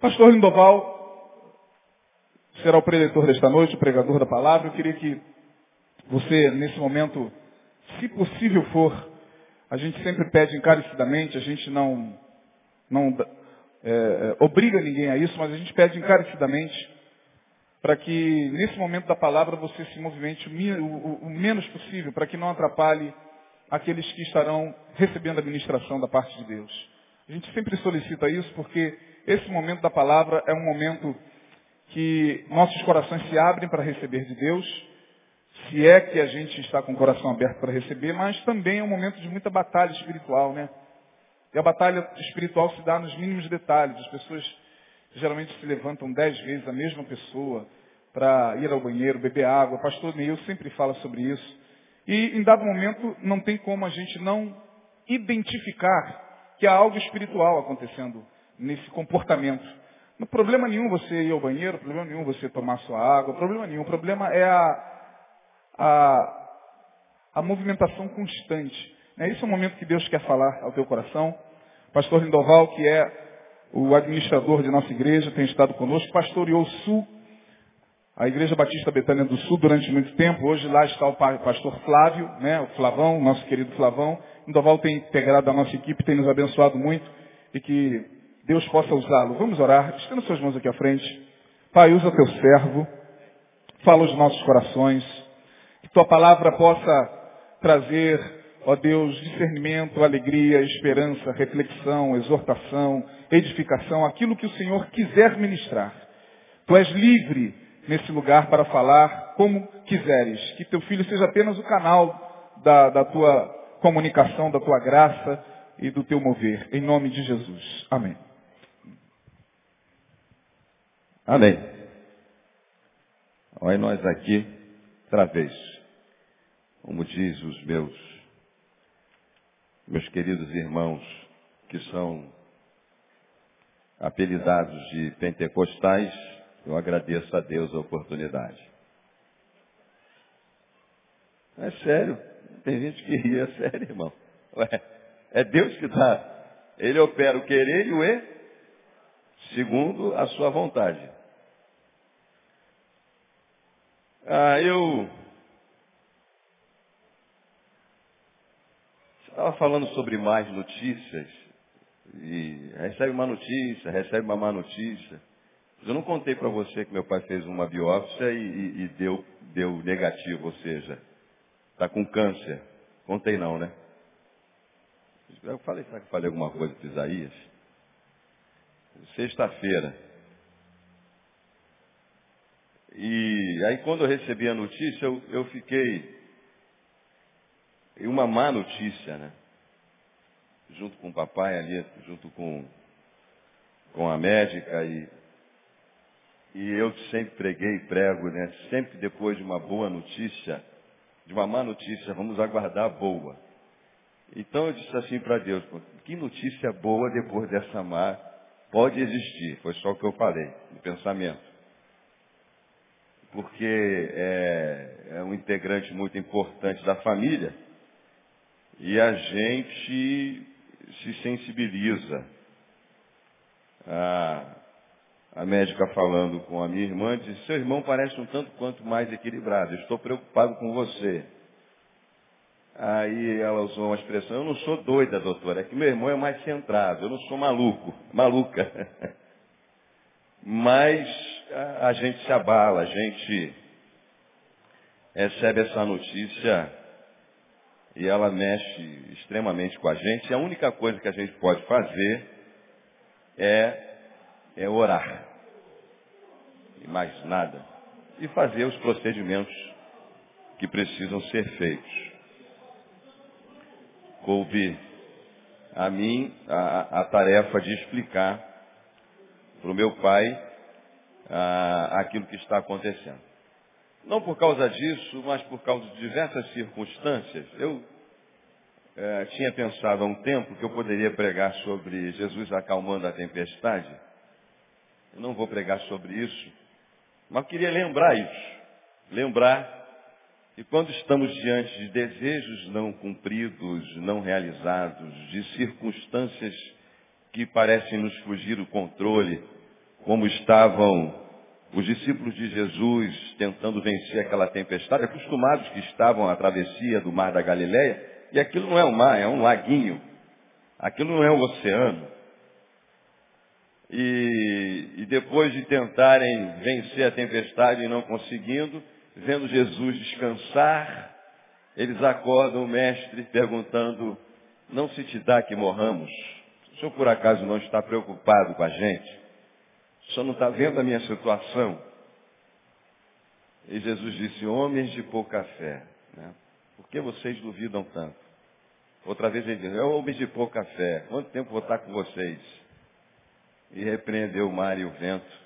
Pastor Lindoval será o preletor desta noite, o pregador da palavra. Eu queria que você, nesse momento, se possível for, a gente sempre pede encarecidamente, a gente não, não é, é, obriga ninguém a isso, mas a gente pede encarecidamente para que nesse momento da palavra você se movimente o, o, o menos possível, para que não atrapalhe aqueles que estarão recebendo a ministração da parte de Deus. A gente sempre solicita isso porque esse momento da palavra é um momento que nossos corações se abrem para receber de Deus, se é que a gente está com o coração aberto para receber, mas também é um momento de muita batalha espiritual, né? E a batalha espiritual se dá nos mínimos detalhes. As pessoas geralmente se levantam dez vezes a mesma pessoa para ir ao banheiro, beber água. O pastor Neil sempre fala sobre isso. E em dado momento não tem como a gente não identificar que há algo espiritual acontecendo nesse comportamento. Não problema nenhum você ir ao banheiro, problema nenhum você tomar sua água, problema nenhum. O problema é a, a, a movimentação constante. Né? Esse é o momento que Deus quer falar ao teu coração. Pastor Lindoval, que é o administrador de nossa igreja, tem estado conosco, pastoreou o Sul, a Igreja Batista Betânia do Sul durante muito tempo. Hoje lá está o pastor Flávio, né? o Flavão, nosso querido Flavão. Lindoval tem integrado a nossa equipe, tem nos abençoado muito e que Deus possa usá-lo. Vamos orar. Estenda suas mãos aqui à frente. Pai, usa teu servo. Fala os nossos corações. Que tua palavra possa trazer, ó Deus, discernimento, alegria, esperança, reflexão, exortação, edificação, aquilo que o Senhor quiser ministrar. Tu és livre nesse lugar para falar como quiseres. Que teu filho seja apenas o canal da, da tua comunicação, da tua graça e do teu mover. Em nome de Jesus. Amém. Amém. Olha nós aqui, outra vez. Como diz os meus, meus queridos irmãos, que são apelidados de pentecostais, eu agradeço a Deus a oportunidade. É sério. Tem gente que ri, é sério, irmão. Ué, é Deus que dá. Ele opera o querer e o e, segundo a sua vontade. Ah, eu estava falando sobre mais notícias e recebe uma notícia, recebe uma má notícia. Eu não contei para você que meu pai fez uma biópsia e, e, e deu, deu negativo, ou seja, está com câncer. Contei não, né? Eu falei, será que falei alguma coisa para Isaías? Sexta-feira. E aí quando eu recebi a notícia, eu, eu fiquei. Uma má notícia, né? Junto com o papai ali, junto com, com a médica e e eu sempre preguei e prego, né? Sempre depois de uma boa notícia, de uma má notícia, vamos aguardar a boa. Então eu disse assim para Deus, que notícia boa depois dessa má pode existir? Foi só o que eu falei, no pensamento. Porque é, é um integrante muito importante da família e a gente se sensibiliza. Ah, a médica falando com a minha irmã, disse, seu irmão parece um tanto quanto mais equilibrado, estou preocupado com você. Aí ela usou uma expressão, eu não sou doida, doutora, é que meu irmão é mais centrado, eu não sou maluco, maluca. Mas a, gente se abala, a gente recebe essa notícia e ela mexe extremamente com a gente. E a única coisa que a gente pode fazer é é orar. E mais nada. E fazer os procedimentos que precisam ser feitos. Coube a mim a, a tarefa de explicar para o meu pai a, aquilo que está acontecendo. Não por causa disso, mas por causa de diversas circunstâncias. Eu é, tinha pensado há um tempo que eu poderia pregar sobre Jesus acalmando a tempestade eu não vou pregar sobre isso, mas queria lembrar isso. Lembrar que quando estamos diante de desejos não cumpridos, não realizados, de circunstâncias que parecem nos fugir o controle, como estavam os discípulos de Jesus tentando vencer aquela tempestade, acostumados que estavam à travessia do mar da Galileia, e aquilo não é um mar, é um laguinho. Aquilo não é um oceano. E, e depois de tentarem vencer a tempestade e não conseguindo, vendo Jesus descansar, eles acordam o mestre perguntando, não se te dá que morramos? O senhor por acaso não está preocupado com a gente? O senhor não está vendo a minha situação? E Jesus disse, homens de pouca fé, né? por que vocês duvidam tanto? Outra vez ele disse, homens de pouca fé, quanto tempo vou estar com vocês? E repreendeu o mar e o vento.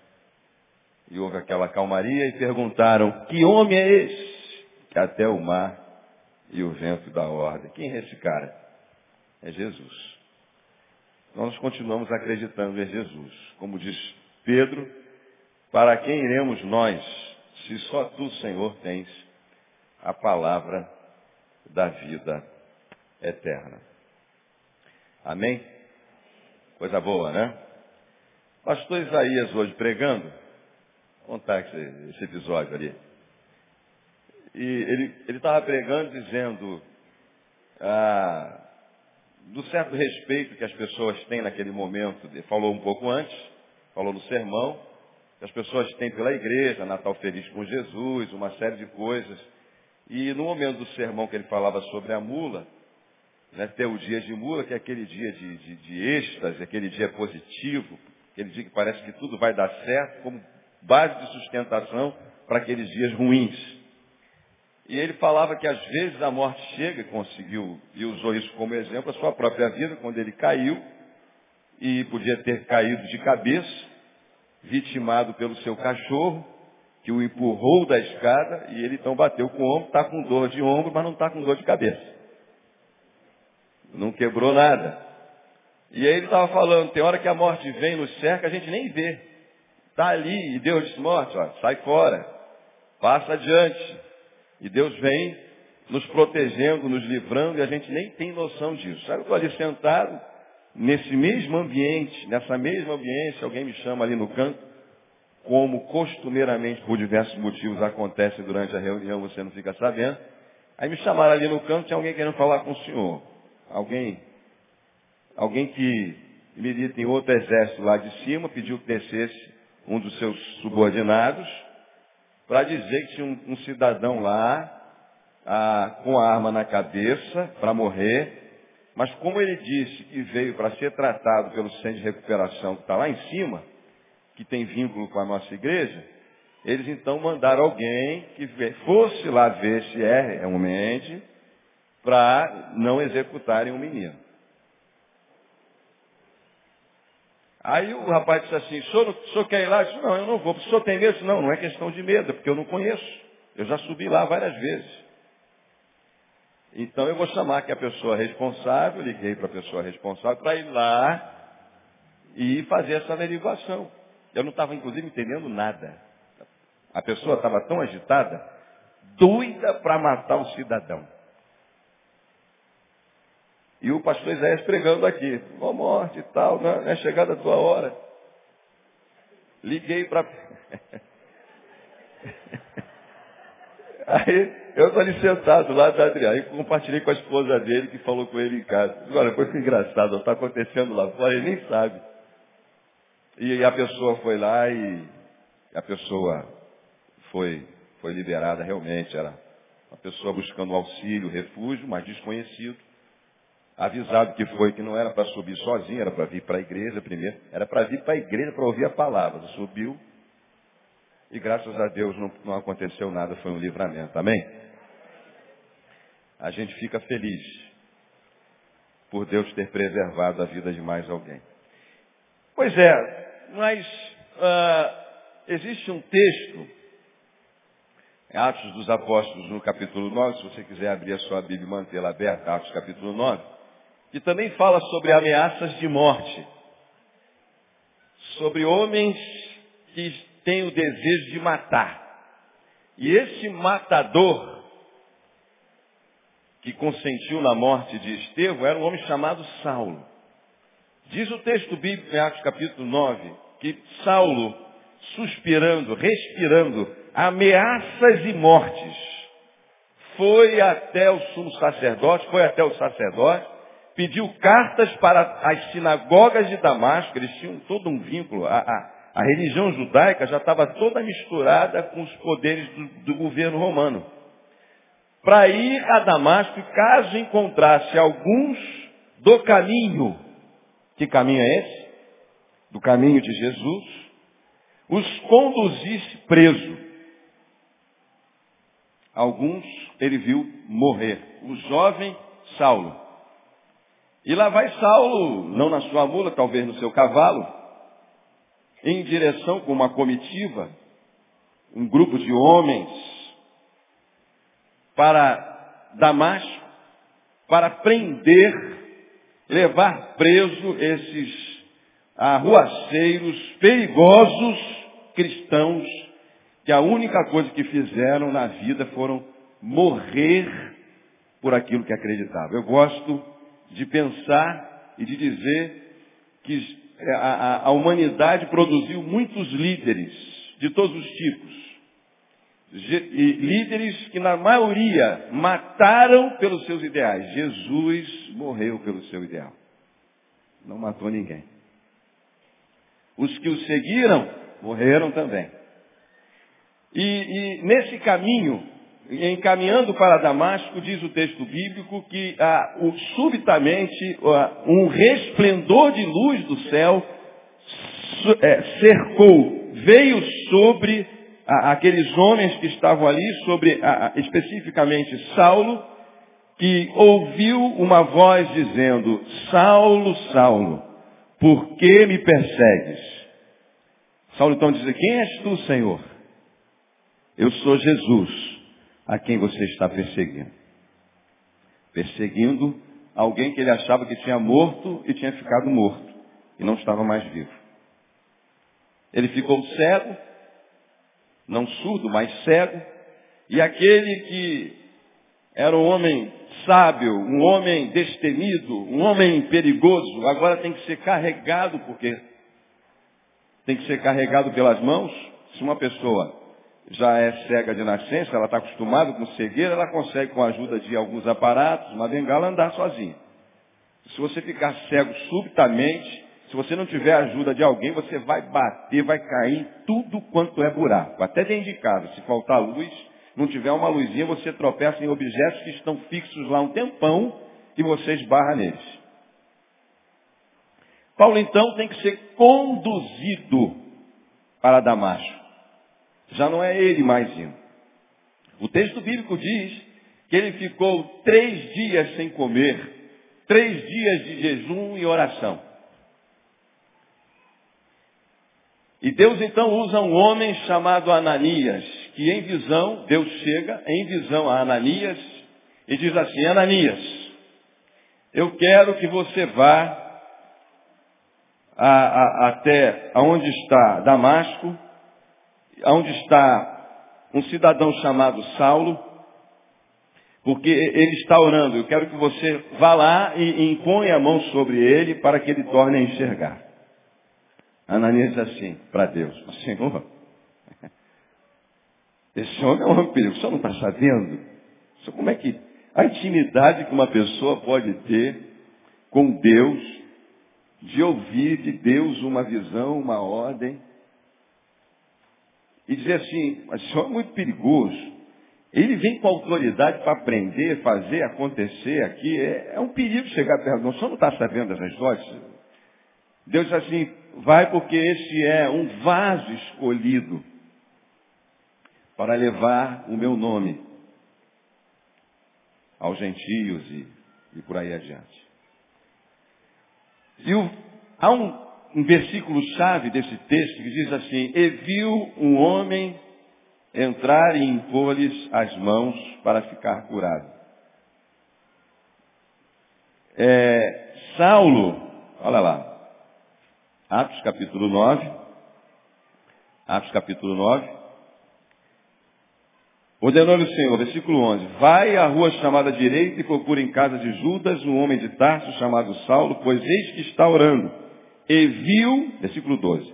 E houve aquela calmaria e perguntaram, que homem é esse? Que até o mar e o vento dá ordem. Quem é esse cara? É Jesus. Nós continuamos acreditando em Jesus. Como diz Pedro, para quem iremos nós, se só tu, Senhor, tens a palavra da vida eterna. Amém? Coisa boa, né? Pastor Isaías hoje pregando, vou contar esse, episódio ali. E ele estava pregando dizendo ah, do certo respeito que as pessoas têm naquele momento, ele falou um pouco antes, falou no sermão, que as pessoas têm pela igreja, Natal Feliz com Jesus, uma série de coisas. E no momento do sermão que ele falava sobre a mula, né, ter o dia de mula, que é aquele dia de, de, de êxtase, aquele dia positivo, aquele dia que parece que tudo vai dar certo, como base de sustentação para aqueles dias ruins. E ele falava que às vezes a morte chega, e conseguiu, e usou isso como exemplo, a sua própria vida, quando ele caiu, e podia ter caído de cabeça, vitimado pelo seu cachorro, que o empurrou da escada, e ele então bateu com o ombro, está com dor de ombro, mas não está com dor de cabeça. Não quebrou nada. E aí ele estava falando, tem hora que a morte vem, nos cerca, a gente nem vê. Está ali, e Deus diz, morte, ó, sai fora, passa adiante. E Deus vem nos protegendo, nos livrando, e a gente nem tem noção disso. Sabe, eu estou ali sentado, nesse mesmo ambiente, nessa mesma ambiência, alguém me chama ali no canto, como costumeiramente, por diversos motivos, acontece durante a reunião, você não fica sabendo. Aí me chamaram ali no canto, tinha alguém querendo falar com o senhor. Alguém, alguém que milita em outro exército lá de cima, pediu que descesse um dos seus subordinados, para dizer que tinha um, um cidadão lá, ah, com a arma na cabeça, para morrer, mas como ele disse que veio para ser tratado pelo centro de recuperação que está lá em cima, que tem vínculo com a nossa igreja, eles então mandaram alguém que fosse lá ver se é realmente, para não executarem o menino. Aí o rapaz disse assim, senhor, senhor quer ir lá? Eu disse, não, eu não vou. O senhor tem medo? Não, não é questão de medo, é porque eu não conheço. Eu já subi lá várias vezes. Então eu vou chamar aqui a pessoa responsável, liguei para a pessoa responsável para ir lá e fazer essa averiguação. Eu não estava, inclusive, entendendo nada. A pessoa estava tão agitada, doida para matar o cidadão. E o pastor Isaías pregando aqui, ó morte e tal, não é chegada a tua hora. Liguei para. Aí eu estou ali sentado lá da Adriana. Aí compartilhei com a esposa dele que falou com ele em casa. Agora, coisa engraçada, está acontecendo lá fora, ele nem sabe. E a pessoa foi lá e a pessoa foi, foi liberada realmente. Era uma pessoa buscando auxílio, refúgio, mas desconhecido. Avisado que foi que não era para subir sozinho, era para vir para a igreja primeiro. Era para vir para a igreja para ouvir a palavra. Subiu, e graças a Deus não, não aconteceu nada, foi um livramento. Amém? A gente fica feliz por Deus ter preservado a vida de mais alguém. Pois é, mas uh, existe um texto, Atos dos Apóstolos, no capítulo 9, se você quiser abrir a sua Bíblia e mantê-la aberta, Atos capítulo 9, que também fala sobre ameaças de morte, sobre homens que tem o desejo de matar. E esse matador que consentiu na morte de Estevão era um homem chamado Saulo. Diz o texto bíblico em Atos capítulo 9 que Saulo, suspirando, respirando, ameaças e mortes, foi até o sumo sacerdote, foi até o sacerdote, pediu cartas para as sinagogas de Damasco, eles tinham todo um vínculo, a, a, a religião judaica já estava toda misturada com os poderes do, do governo romano. Para ir a Damasco, caso encontrasse alguns do caminho, que caminho é esse? Do caminho de Jesus, os conduzisse preso. Alguns ele viu morrer. O jovem Saulo. E lá vai Saulo, não na sua mula, talvez no seu cavalo, em direção com uma comitiva, um grupo de homens, para Damasco, para prender, levar preso esses arruaceiros perigosos cristãos que a única coisa que fizeram na vida foram morrer por aquilo que acreditavam. Eu gosto de pensar e de dizer que a, a, a humanidade produziu muitos líderes de todos os tipos. Líderes que na maioria mataram pelos seus ideais. Jesus morreu pelo seu ideal. Não matou ninguém. Os que o seguiram morreram também. E, e nesse caminho, encaminhando para Damasco, diz o texto bíblico que ah, o, subitamente ah, um resplendor de luz do céu é, cercou, veio sobre ah, aqueles homens que estavam ali, sobre ah, ah, especificamente Saulo, que ouviu uma voz dizendo, Saulo, Saulo, por que me persegues? Saulo então diz, quem és tu, Senhor? Eu sou Jesus, a quem você está perseguindo. Perseguindo alguém que ele achava que tinha morto e tinha ficado morto. E não estava mais vivo. Ele ficou cego, não surdo, mas cego. E aquele que era um homem sábio, um homem destemido, um homem perigoso, agora tem que ser carregado, porque tem que ser carregado pelas mãos. Se uma pessoa já é cega de nascença, ela está acostumada com cegueira, ela consegue, com a ajuda de alguns aparatos, uma bengala, andar sozinha. Se você ficar cego subitamente, se você não tiver ajuda de alguém, você vai bater, vai cair tudo quanto é buraco. Até dentro de casa, se faltar luz, não tiver uma luzinha, você tropeça em objetos que estão fixos lá um tempão e você esbarra neles. Paulo então tem que ser conduzido para Damasco já não é ele mais indo. O texto bíblico diz que ele ficou três dias sem comer, três dias de jejum e oração. E Deus então usa um homem chamado Ananias, que em visão, Deus chega em visão a Ananias e diz assim, Ananias, eu quero que você vá a, a, até aonde está Damasco onde está um cidadão chamado Saulo, porque ele está orando. Eu quero que você vá lá e impõe a mão sobre ele para que ele torne a enxergar. Ananias diz assim para Deus, Senhor, esse homem é um vampiro, o senhor não está sabendo? Como é que a intimidade que uma pessoa pode ter com Deus, de ouvir de Deus uma visão, uma ordem, e dizer assim, mas isso é muito perigoso. Ele vem com autoridade para aprender, fazer, acontecer aqui. É, é um perigo chegar perto nós. O senhor não está sabendo dessas histórias? Deus diz assim, vai porque esse é um vaso escolhido para levar o meu nome aos gentios e, e por aí adiante. E o, há um um versículo chave desse texto que diz assim, e viu um homem entrar e impor-lhes as mãos para ficar curado. É, Saulo, olha lá, Atos capítulo 9, Atos capítulo 9, ordenou-lhe o Senhor, versículo 11, vai à rua chamada direita e procura em casa de Judas um homem de Tarso chamado Saulo, pois eis que está orando e viu, versículo 12,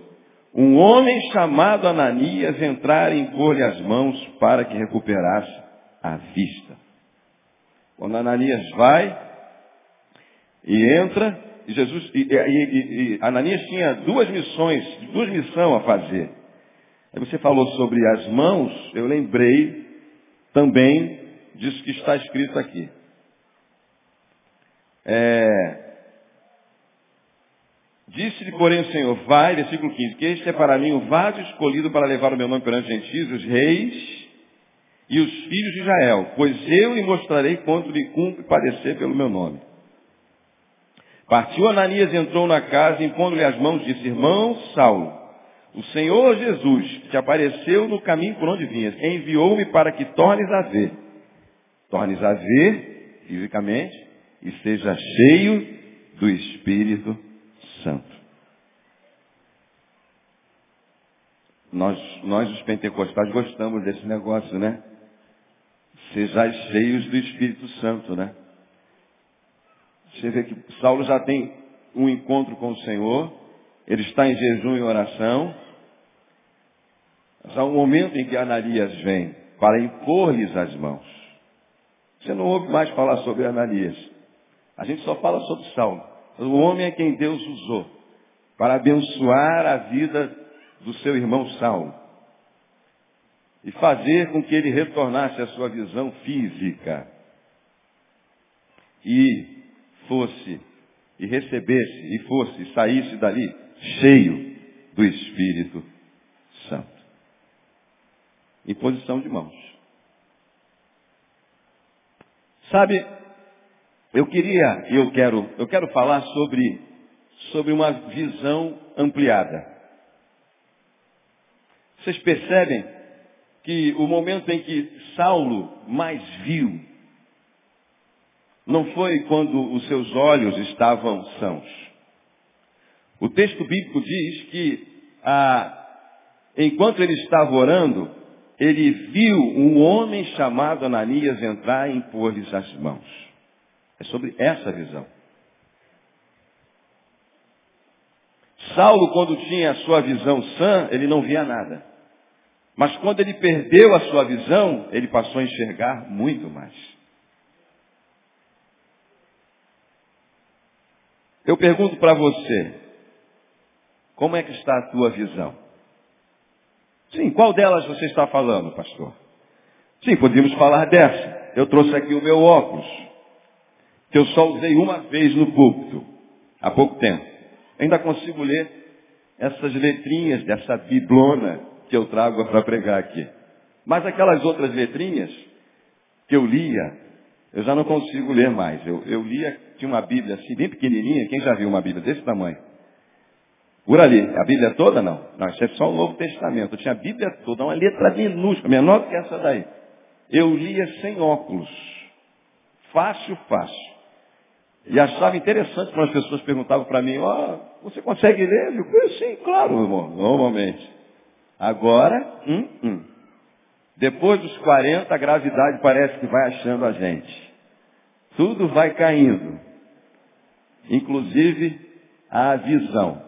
um homem chamado Ananias entrar e impor-lhe as mãos para que recuperasse a vista. Quando Ananias vai e entra, e Jesus e, e, e, Ananias tinha duas missões, duas missões a fazer. Aí você falou sobre as mãos, eu lembrei também disso que está escrito aqui. É, Disse-lhe, porém, o Senhor, vai, versículo 15, que este é para mim o vaso escolhido para levar o meu nome perante os gentios, os reis e os filhos de Israel, pois eu lhe mostrarei quanto lhe cumpre padecer pelo meu nome. Partiu Ananias entrou na casa, impondo-lhe as mãos, disse, irmão Saulo, o Senhor Jesus, que te apareceu no caminho por onde vinhas, enviou-me para que tornes a ver. Tornes a ver, fisicamente, e seja cheio do Espírito Santo. Nós, nós os pentecostais gostamos desse negócio, né? Sejais cheios do Espírito Santo, né? Você vê que Saulo já tem um encontro com o Senhor, ele está em jejum e oração. Mas há um momento em que Ananias vem para impor-lhes as mãos. Você não ouve mais falar sobre Ananias. A gente só fala sobre Saulo. O homem é quem Deus usou para abençoar a vida do seu irmão Saulo e fazer com que ele retornasse à sua visão física e fosse e recebesse e fosse e saísse dali cheio do Espírito Santo. Em posição de mãos. Sabe, eu queria, eu quero, eu quero falar sobre, sobre uma visão ampliada. Vocês percebem que o momento em que Saulo mais viu não foi quando os seus olhos estavam sãos. O texto bíblico diz que, ah, enquanto ele estava orando, ele viu um homem chamado Ananias entrar e impor-lhes as mãos. É sobre essa visão. Saulo, quando tinha a sua visão sã, ele não via nada. Mas quando ele perdeu a sua visão, ele passou a enxergar muito mais. Eu pergunto para você, como é que está a tua visão? Sim, qual delas você está falando, pastor? Sim, podíamos falar dessa. Eu trouxe aqui o meu óculos que eu só usei uma vez no púlpito, há pouco tempo. Ainda consigo ler essas letrinhas dessa biblona que eu trago para pregar aqui. Mas aquelas outras letrinhas que eu lia, eu já não consigo ler mais. Eu, eu lia, tinha uma Bíblia assim, bem pequenininha. Quem já viu uma Bíblia desse tamanho? Por ali. A Bíblia toda, não. Não, isso é só o Novo Testamento. Eu tinha a Bíblia toda, uma letra minúscula, menor que essa daí. Eu lia sem óculos. Fácil, fácil. E achava interessante quando as pessoas perguntavam para mim, ó, oh, você consegue ler? Eu falei, sim, claro, irmão, normalmente. Agora, hum, hum. depois dos 40, a gravidade parece que vai achando a gente. Tudo vai caindo. Inclusive a visão.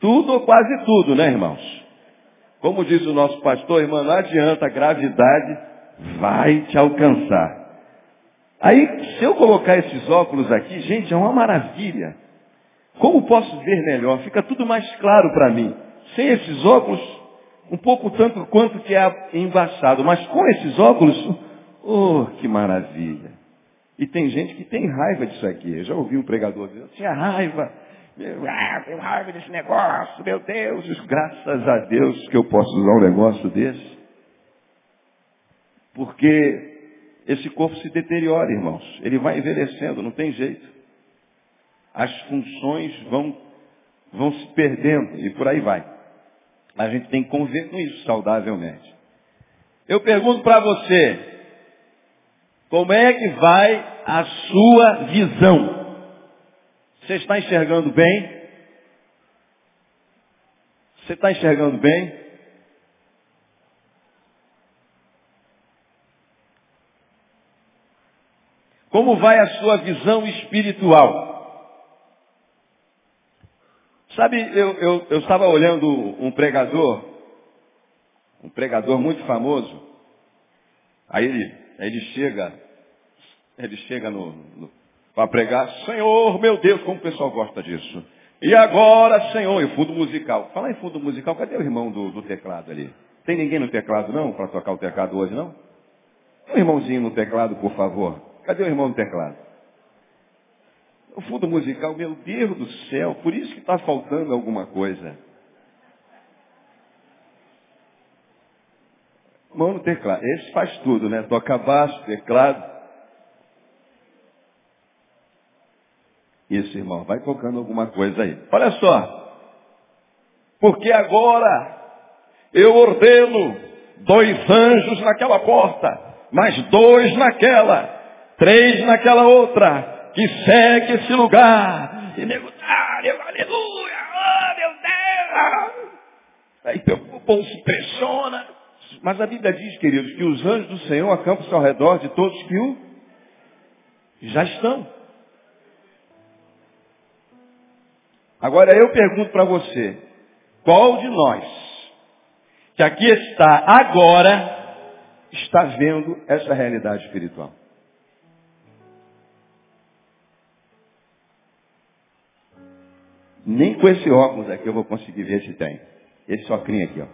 Tudo ou quase tudo, né, irmãos? Como diz o nosso pastor, irmão, não adianta, a gravidade vai te alcançar. Aí, se eu colocar esses óculos aqui, gente, é uma maravilha. Como posso ver melhor? Fica tudo mais claro para mim. Sem esses óculos, um pouco tanto quanto que é embaçado. Mas com esses óculos, oh, que maravilha. E tem gente que tem raiva disso aqui. Eu já ouvi um pregador dizer, eu tinha raiva. Ah, tenho raiva desse negócio, meu Deus. Graças a Deus que eu posso usar um negócio desse. Porque esse corpo se deteriora, irmãos. Ele vai envelhecendo, não tem jeito. As funções vão, vão se perdendo e por aí vai. A gente tem que conviver com isso saudavelmente. Eu pergunto para você, como é que vai a sua visão? Você está enxergando bem? Você está enxergando bem? Como vai a sua visão espiritual? Sabe, eu, eu, eu estava olhando um pregador, um pregador muito famoso. Aí ele, aí ele chega, ele chega no, no para pregar, Senhor, meu Deus, como o pessoal gosta disso. E agora, Senhor, e fundo musical. Fala em fundo musical, cadê o irmão do, do teclado ali? Tem ninguém no teclado não, para tocar o teclado hoje não? Um irmãozinho no teclado, por favor. Cadê o irmão no teclado? O fundo musical, meu Deus do céu, por isso que está faltando alguma coisa. Mão no teclado. Esse faz tudo, né? Toca baixo, teclado. Isso, irmão, vai tocando alguma coisa aí. Olha só. Porque agora eu ordeno dois anjos naquela porta, mais dois naquela, três naquela outra, que segue esse lugar. E nego, aleluia, oh meu Deus. Aí o povo se pressiona. Mas a Bíblia diz, queridos, que os anjos do Senhor acampam-se ao redor de todos que o já estão. Agora eu pergunto para você, qual de nós que aqui está agora está vendo essa realidade espiritual? Nem com esse óculos aqui eu vou conseguir ver se tem. Esse óculos aqui, ó.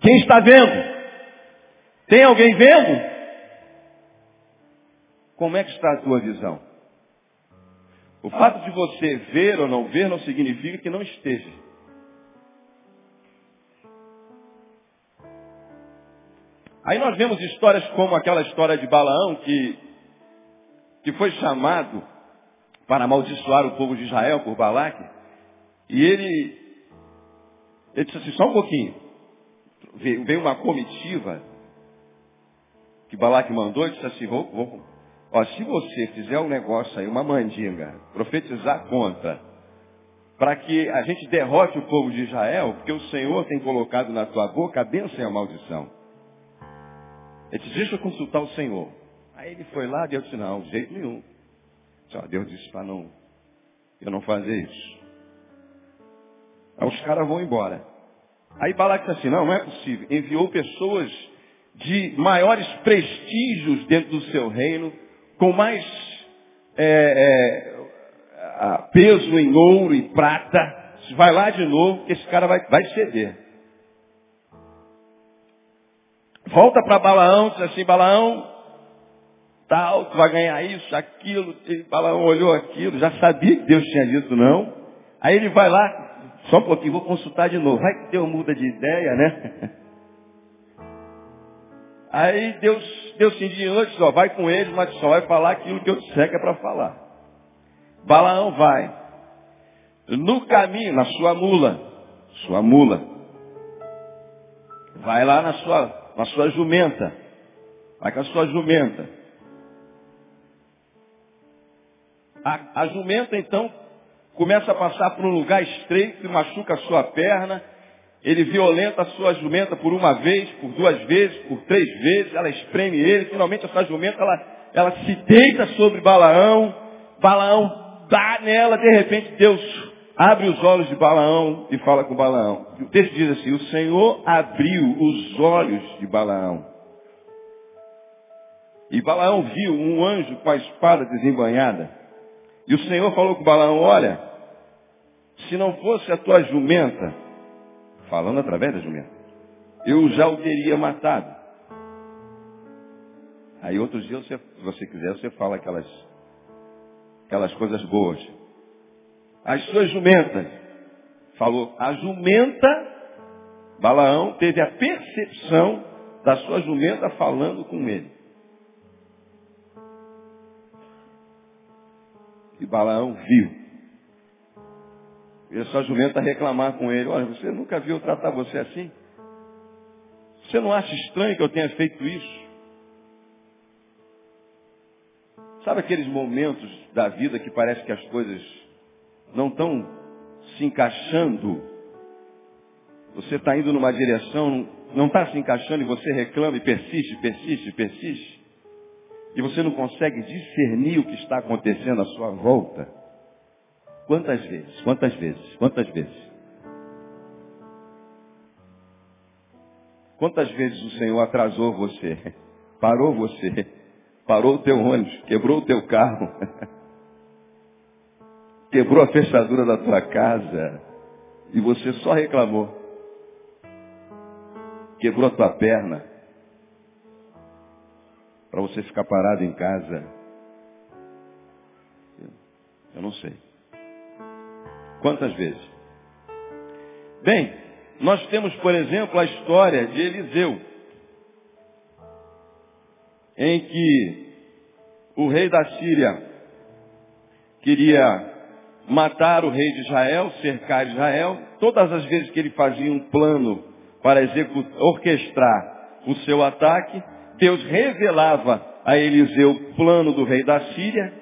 Quem está vendo? Tem alguém vendo? Como é que está a tua visão? O fato de você ver ou não ver não significa que não esteja. Aí nós vemos histórias como aquela história de Balaão que, que foi chamado para amaldiçoar o povo de Israel por Balaque. E ele, ele disse assim, só um pouquinho veio uma comitiva que Balaque mandou e disse assim, vou, vou, ó, se você fizer um negócio aí, uma mandinga, profetizar contra, para que a gente derrote o povo de Israel, porque o Senhor tem colocado na tua boca a bênção e a maldição. Ele disse, deixa eu consultar o Senhor. Aí ele foi lá, Deus disse, não, de jeito nenhum. Só Deus disse para não, eu não fazer isso. Aí os caras vão embora. Aí Balaque disse assim, não, não é possível. Enviou pessoas de maiores prestígios dentro do seu reino, com mais é, é, peso em ouro e prata. Vai lá de novo, que esse cara vai, vai ceder. Volta para Balaão, diz assim, Balaão, tal, tu vai ganhar isso, aquilo. Balaão olhou aquilo, já sabia que Deus tinha dito não. Aí ele vai lá, só um pouquinho, vou consultar de novo. Vai que Deus muda de ideia, né? Aí Deus, Deus se diante, só vai com eles, mas só vai falar aquilo que eu disser que é para falar. Balaão vai. No caminho, na sua mula, sua mula, vai lá na sua, na sua jumenta. Vai com a sua jumenta. A, a jumenta, então, começa a passar por um lugar estreito e machuca a sua perna. Ele violenta a sua jumenta por uma vez, por duas vezes, por três vezes. Ela espreme ele. Finalmente essa jumenta, ela, ela se deita sobre Balaão. Balaão dá nela. De repente Deus abre os olhos de Balaão e fala com Balaão. O texto diz assim, o Senhor abriu os olhos de Balaão. E Balaão viu um anjo com a espada desembanhada. E o Senhor falou com Balaão, olha, se não fosse a tua jumenta, falando através da jumenta, eu já o teria matado. Aí outros dias, se você quiser, você fala aquelas, aquelas coisas boas. As suas jumentas. Falou, a jumenta, Balaão teve a percepção da sua jumenta falando com ele. E Balaão viu. E a sua jumenta reclamar com ele, olha, você nunca viu tratar você assim? Você não acha estranho que eu tenha feito isso? Sabe aqueles momentos da vida que parece que as coisas não estão se encaixando? Você está indo numa direção, não está se encaixando e você reclama e persiste, persiste, persiste. E você não consegue discernir o que está acontecendo à sua volta. Quantas vezes? Quantas vezes? Quantas vezes? Quantas vezes o Senhor atrasou você? Parou você? Parou o teu ônibus? Quebrou o teu carro? Quebrou a fechadura da tua casa? E você só reclamou? Quebrou a tua perna? Para você ficar parado em casa? Eu não sei. Quantas vezes? Bem, nós temos, por exemplo, a história de Eliseu, em que o rei da Síria queria matar o rei de Israel, cercar Israel. Todas as vezes que ele fazia um plano para orquestrar o seu ataque, Deus revelava a Eliseu o plano do rei da Síria.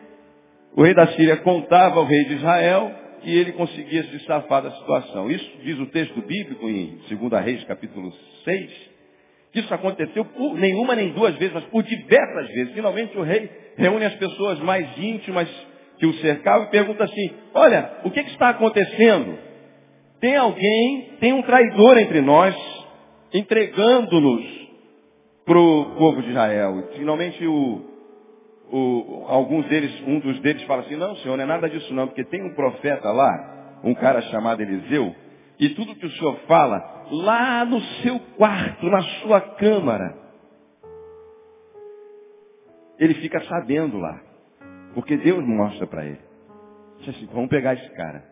O rei da Síria contava ao rei de Israel e ele conseguia se safar da situação. Isso diz o texto bíblico em 2 Reis, capítulo 6. Isso aconteceu por nenhuma nem duas vezes, mas por diversas vezes. Finalmente o rei reúne as pessoas mais íntimas que o cercavam e pergunta assim, olha, o que, que está acontecendo? Tem alguém, tem um traidor entre nós, entregando-nos para o povo de Israel. Finalmente o, o, alguns deles, um dos deles fala assim, não senhor, não é nada disso não, porque tem um profeta lá, um cara chamado Eliseu, e tudo que o senhor fala, lá no seu quarto, na sua câmara, ele fica sabendo lá. Porque Deus mostra para ele. Diz assim, vamos pegar esse cara.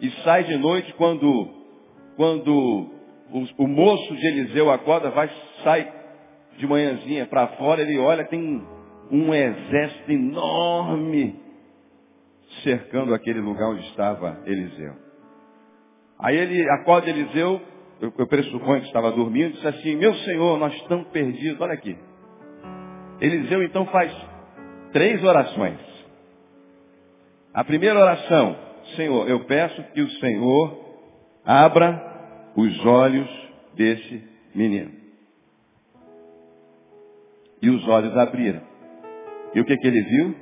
E sai de noite quando, quando o, o moço de Eliseu acorda, vai, sai de manhãzinha para fora, ele olha, tem um exército enorme cercando aquele lugar onde estava Eliseu. Aí ele acorda Eliseu, eu, eu pressuponho que estava dormindo, disse assim, meu senhor, nós estamos perdidos, olha aqui. Eliseu então faz três orações. A primeira oração, Senhor, eu peço que o Senhor abra os olhos desse menino. E os olhos abriram. E o que, que ele viu?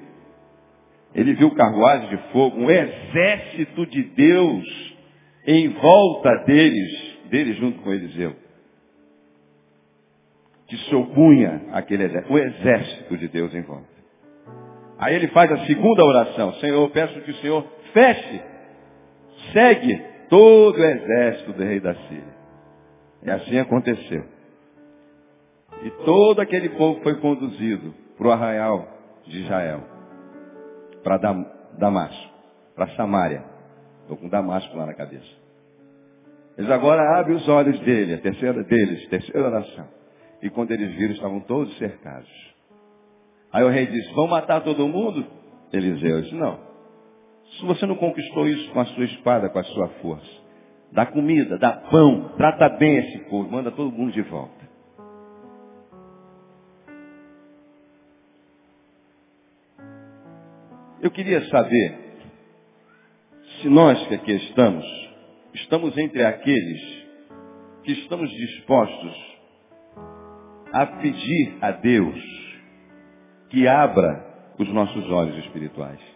Ele viu carruagem de fogo, um exército de Deus em volta deles, deles junto com Eliseu. Que se opunha àquele exército, o exército de Deus em volta. Aí ele faz a segunda oração. Senhor, eu peço que o Senhor feche, segue todo o exército do rei da Síria. E assim aconteceu. E todo aquele povo foi conduzido para o arraial de Israel, para Damasco, para Samaria. Estou com Damasco lá na cabeça. Eles agora abrem os olhos dele, a terceira deles, terceira oração. E quando eles viram, estavam todos cercados. Aí o rei disse, vão matar todo mundo? Eliseu disse, não. Se você não conquistou isso com a sua espada, com a sua força, dá comida, dá pão, trata bem esse povo, manda todo mundo de volta. Eu queria saber se nós que aqui estamos, estamos entre aqueles que estamos dispostos a pedir a Deus que abra os nossos olhos espirituais.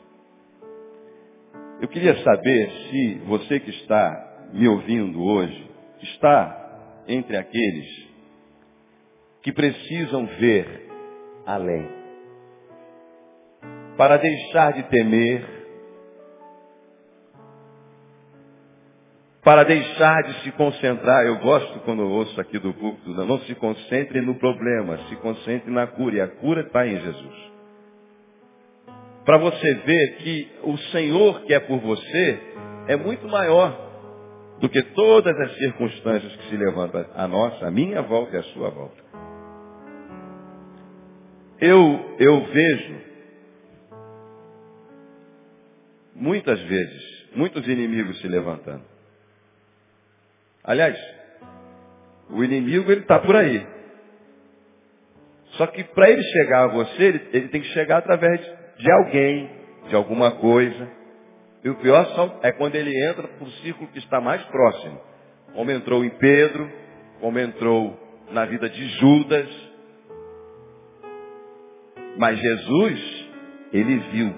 Eu queria saber se você que está me ouvindo hoje está entre aqueles que precisam ver além. Para deixar de temer para deixar de se concentrar. Eu gosto quando eu ouço aqui do púlpito, não se concentre no problema, se concentre na cura. E a cura está em Jesus. Para você ver que o Senhor que é por você é muito maior do que todas as circunstâncias que se levantam a nossa, a minha volta e a sua volta. Eu, eu vejo muitas vezes muitos inimigos se levantando. Aliás, o inimigo ele está por aí. Só que para ele chegar a você, ele, ele, tem que chegar através de alguém, de alguma coisa. E o pior é quando ele entra para o círculo que está mais próximo. Como entrou em Pedro, como entrou na vida de Judas. Mas Jesus, ele viu.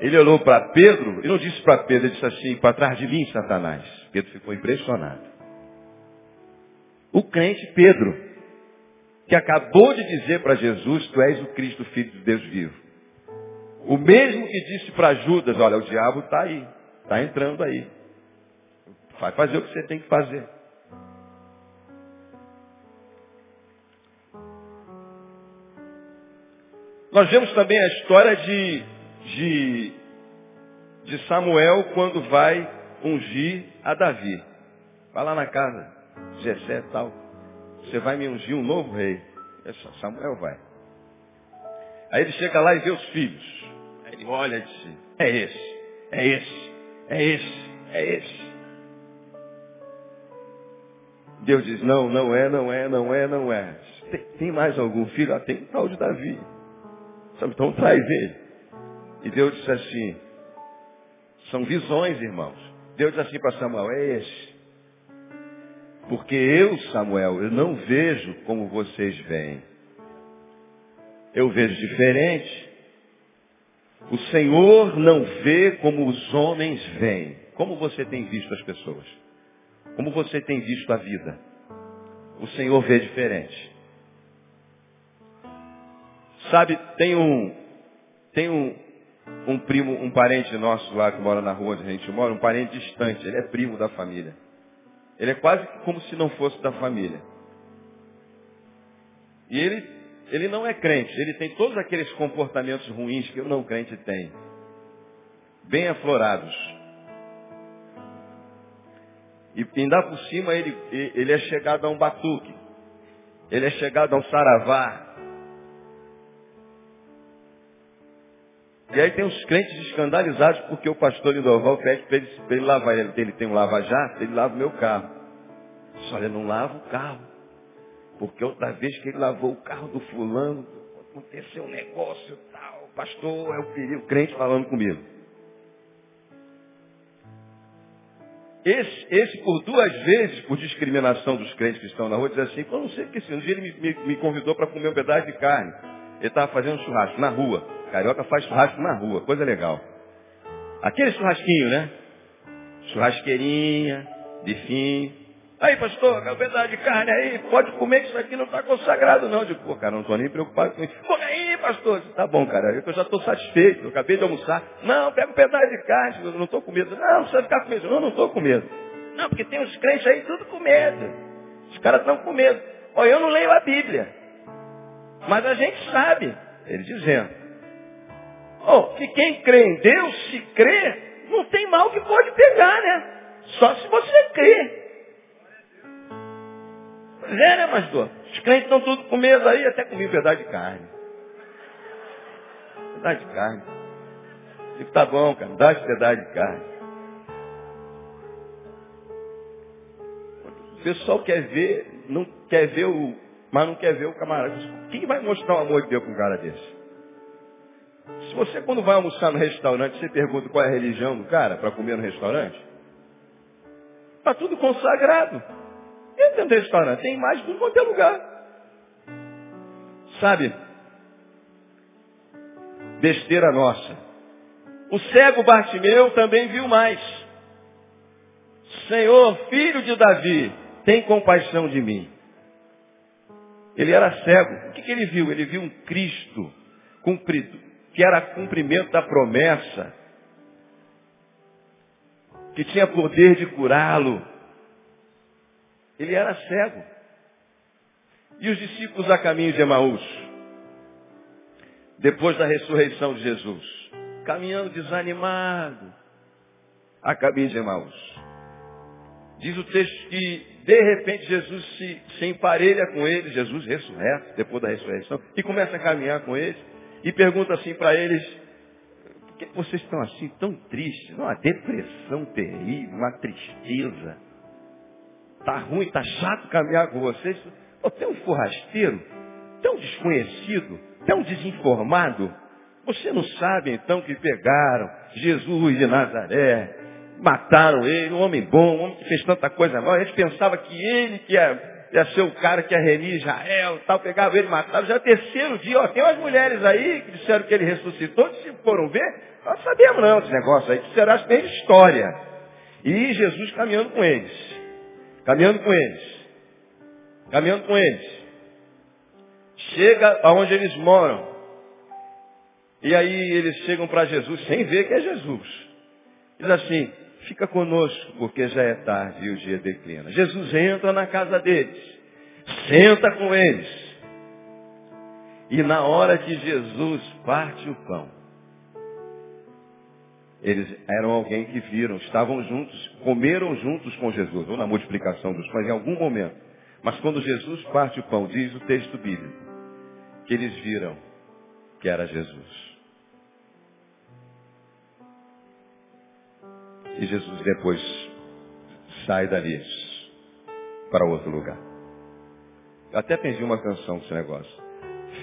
Ele olhou para Pedro e não disse para Pedro, ele disse assim, para trás de mim, Satanás. Pedro ficou impressionado. O crente Pedro, que acabou de dizer para Jesus, tu és o Cristo, Filho de Deus vivo. O mesmo que disse para Judas, olha, o diabo está aí, está entrando aí. Vai fazer o que você tem que fazer. Nós vemos também a história de, de, de Samuel quando vai ungir a Davi. Vai lá na casa, Jessé e tal. Você vai me ungir um novo rei. Samuel vai. Aí ele chega lá e vê os filhos. Ele olha e diz, é esse, é esse, é esse, é esse. Deus diz, não, não é, não é, não é, não é. Tem, tem mais algum filho? Ah, tem um tal de Davi. Então traz ele. E Deus disse assim, são visões, irmãos. Deus disse assim para Samuel, é esse. Porque eu, Samuel, eu não vejo como vocês veem. Eu vejo diferente. O Senhor não vê como os homens veem. Como você tem visto as pessoas? Como você tem visto a vida? O Senhor vê diferente. Sabe, tem um, tem um, um primo, um parente nosso lá que mora na rua onde a gente mora, um parente distante, ele é primo da família. Ele é quase como se não fosse da família. E ele, ele não é crente, ele tem todos aqueles comportamentos ruins que o não crente tem. Bem aflorados. E ainda por cima ele, ele é chegado a um batuque. Ele é chegado a um saravá. E aí tem os crentes escandalizados porque o pastor Lindoval pede para ele, ele, lavar. Ele, ele tem um lava-jato, ele lava o meu carro. Só ele não lava o carro. Porque outra vez que ele lavou o carro do fulano, aconteceu um negócio tal. Pastor, é o perigo, crente falando comigo. Esse, esse, por duas vezes, por discriminação dos crentes que estão na rua, diz assim, eu não sei porque um dia ele me, me, me convidou para comer um pedaço de carne. Ele estava fazendo churrasco na rua. Carioca faz churrasco na rua, coisa legal. Aquele churrasquinho, né? Churrasqueirinha, bifinho. Aí, pastor, quero pedaço de carne aí, pode comer que isso aqui não está consagrado não. Eu digo, pô, cara, não estou nem preocupado com isso. Come aí, pastor. Tá bom, cara, eu já estou satisfeito, eu acabei de almoçar. Não, pega um pedaço de carne, eu não estou com medo. Não, você vai ficar com medo. Não, não estou com medo. Não, porque tem uns crentes aí tudo com medo. Os caras estão com medo. Olha, eu não leio a Bíblia. Mas a gente sabe, ele dizendo, oh, que quem crê em Deus, se crê, não tem mal que pode pegar, né? Só se você crê. É, né, pastor? Os crentes estão tudo com medo aí, até comi um pedaço de carne. Pedaço de carne. Digo, tá bom, cara, dá esse pedaço de carne. O pessoal quer ver, não quer ver o, mas não quer ver o camarada. Quem vai mostrar o amor de Deus com um cara desse? Se você, quando vai almoçar no restaurante, você pergunta qual é a religião do cara para comer no restaurante, está tudo consagrado. Dentro do restaurante tem mais de tudo quanto é lugar. Sabe? Besteira nossa. O cego Bartimeu também viu mais. Senhor, filho de Davi, tem compaixão de mim. Ele era cego. O que, que ele viu? Ele viu um Cristo cumprido, que era cumprimento da promessa, que tinha poder de curá-lo. Ele era cego. E os discípulos a caminho de Emaús, depois da ressurreição de Jesus, caminhando desanimado a caminho de Emaús. Diz o texto que, de repente, Jesus se, se emparelha com eles, Jesus ressurreto, depois da ressurreição, e começa a caminhar com eles, e pergunta assim para eles, por que vocês estão assim, tão tristes? Uma depressão terrível, uma tristeza. Está ruim, está chato caminhar com vocês. Oh, tem um forrasteiro, tem um desconhecido, tem um desinformado. Você não sabe então que pegaram Jesus de Nazaré, Mataram ele, um homem bom, um homem que fez tanta coisa mal. A gente pensava que ele que ia, ia ser o cara que ia remir Israel tal. Pegava ele, matava. Já é terceiro dia, ó, tem umas mulheres aí que disseram que ele ressuscitou. Se foram ver, Nós sabemos não esse negócio aí, que será de história. E Jesus caminhando com eles. Caminhando com eles. Caminhando com eles. Chega aonde eles moram. E aí eles chegam para Jesus sem ver que é Jesus. Diz assim, fica conosco, porque já é tarde e o dia declina. Jesus entra na casa deles, senta com eles. E na hora que Jesus parte o pão, eles eram alguém que viram, estavam juntos, comeram juntos com Jesus, ou na multiplicação dos pães em algum momento. Mas quando Jesus parte o pão, diz o texto bíblico, que eles viram que era Jesus. E Jesus depois sai dali para outro lugar. Eu até perdi uma canção desse negócio.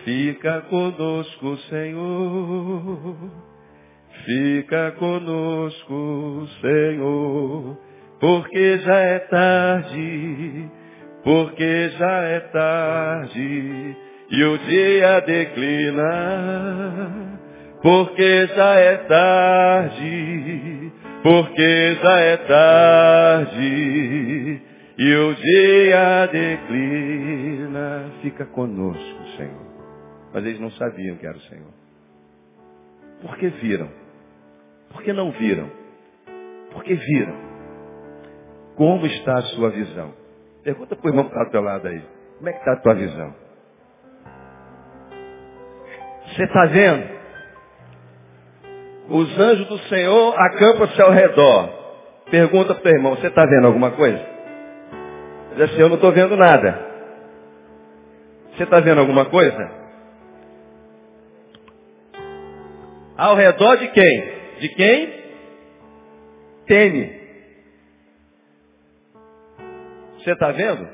Fica conosco, Senhor. Fica conosco, Senhor. Porque já é tarde. Porque já é tarde. E o dia declina. Porque já é tarde porque já é tarde e o dia declina. Fica conosco, Senhor. Mas eles não sabiam que era o Senhor. Por que viram? Por que não viram? Porque viram. Como está a sua visão? Pergunta para o irmão que está do teu lado aí. Como é que está a tua visão? Você está vendo? Os anjos do Senhor acampam-se ao redor. Pergunta para o teu irmão, você está vendo alguma coisa? Diz assim, eu não estou vendo nada. Você está vendo alguma coisa? Ao redor de quem? De quem? Teme. Você está vendo?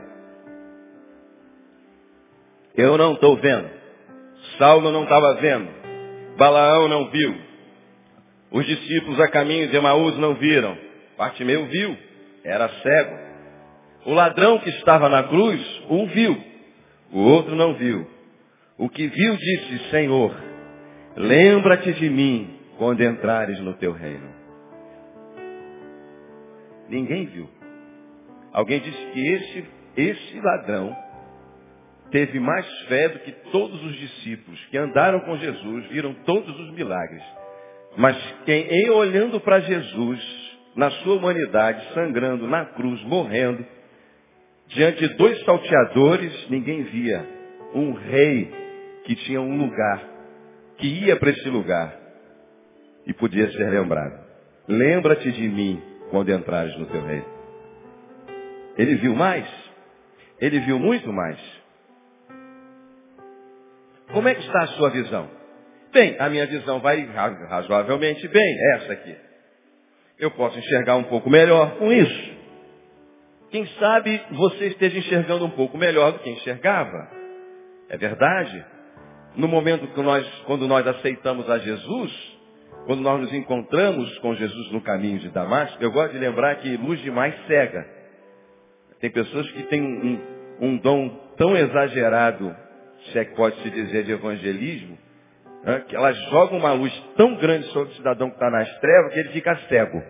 Eu não estou vendo. Saulo não estava vendo. Balaão não viu. Os discípulos a caminho de Emaús não viram. Bartimeu viu, era cego. O ladrão que estava na cruz, um viu, o outro não viu. O que viu disse, Senhor, lembra-te de mim quando entrares no teu reino. Ninguém viu. Alguém disse que esse, esse ladrão teve mais fé do que todos os discípulos que andaram com Jesus, viram todos os milagres. Mas quem, em olhando para Jesus, na sua humanidade, sangrando na cruz, morrendo, diante de dois salteadores, ninguém via um rei que tinha um lugar, que ia para esse lugar e podia ser lembrado. Lembra-te de mim quando entrares no teu reino. Ele viu mais? Ele viu muito mais. Como é que está a sua visão? Bem, a minha visão vai razoavelmente bem, essa aqui. Eu posso enxergar um pouco melhor com isso. Quem sabe você esteja enxergando um pouco melhor do que enxergava. É verdade? No momento que nós, quando nós aceitamos a Jesus, quando nós nos encontramos com Jesus no caminho de Damasco, eu gosto de lembrar que luz demais cega. Tem pessoas que têm um, um dom tão exagerado, se é que pode se dizer, de evangelismo, né, que elas jogam uma luz tão grande sobre o cidadão que está nas trevas que ele fica cego.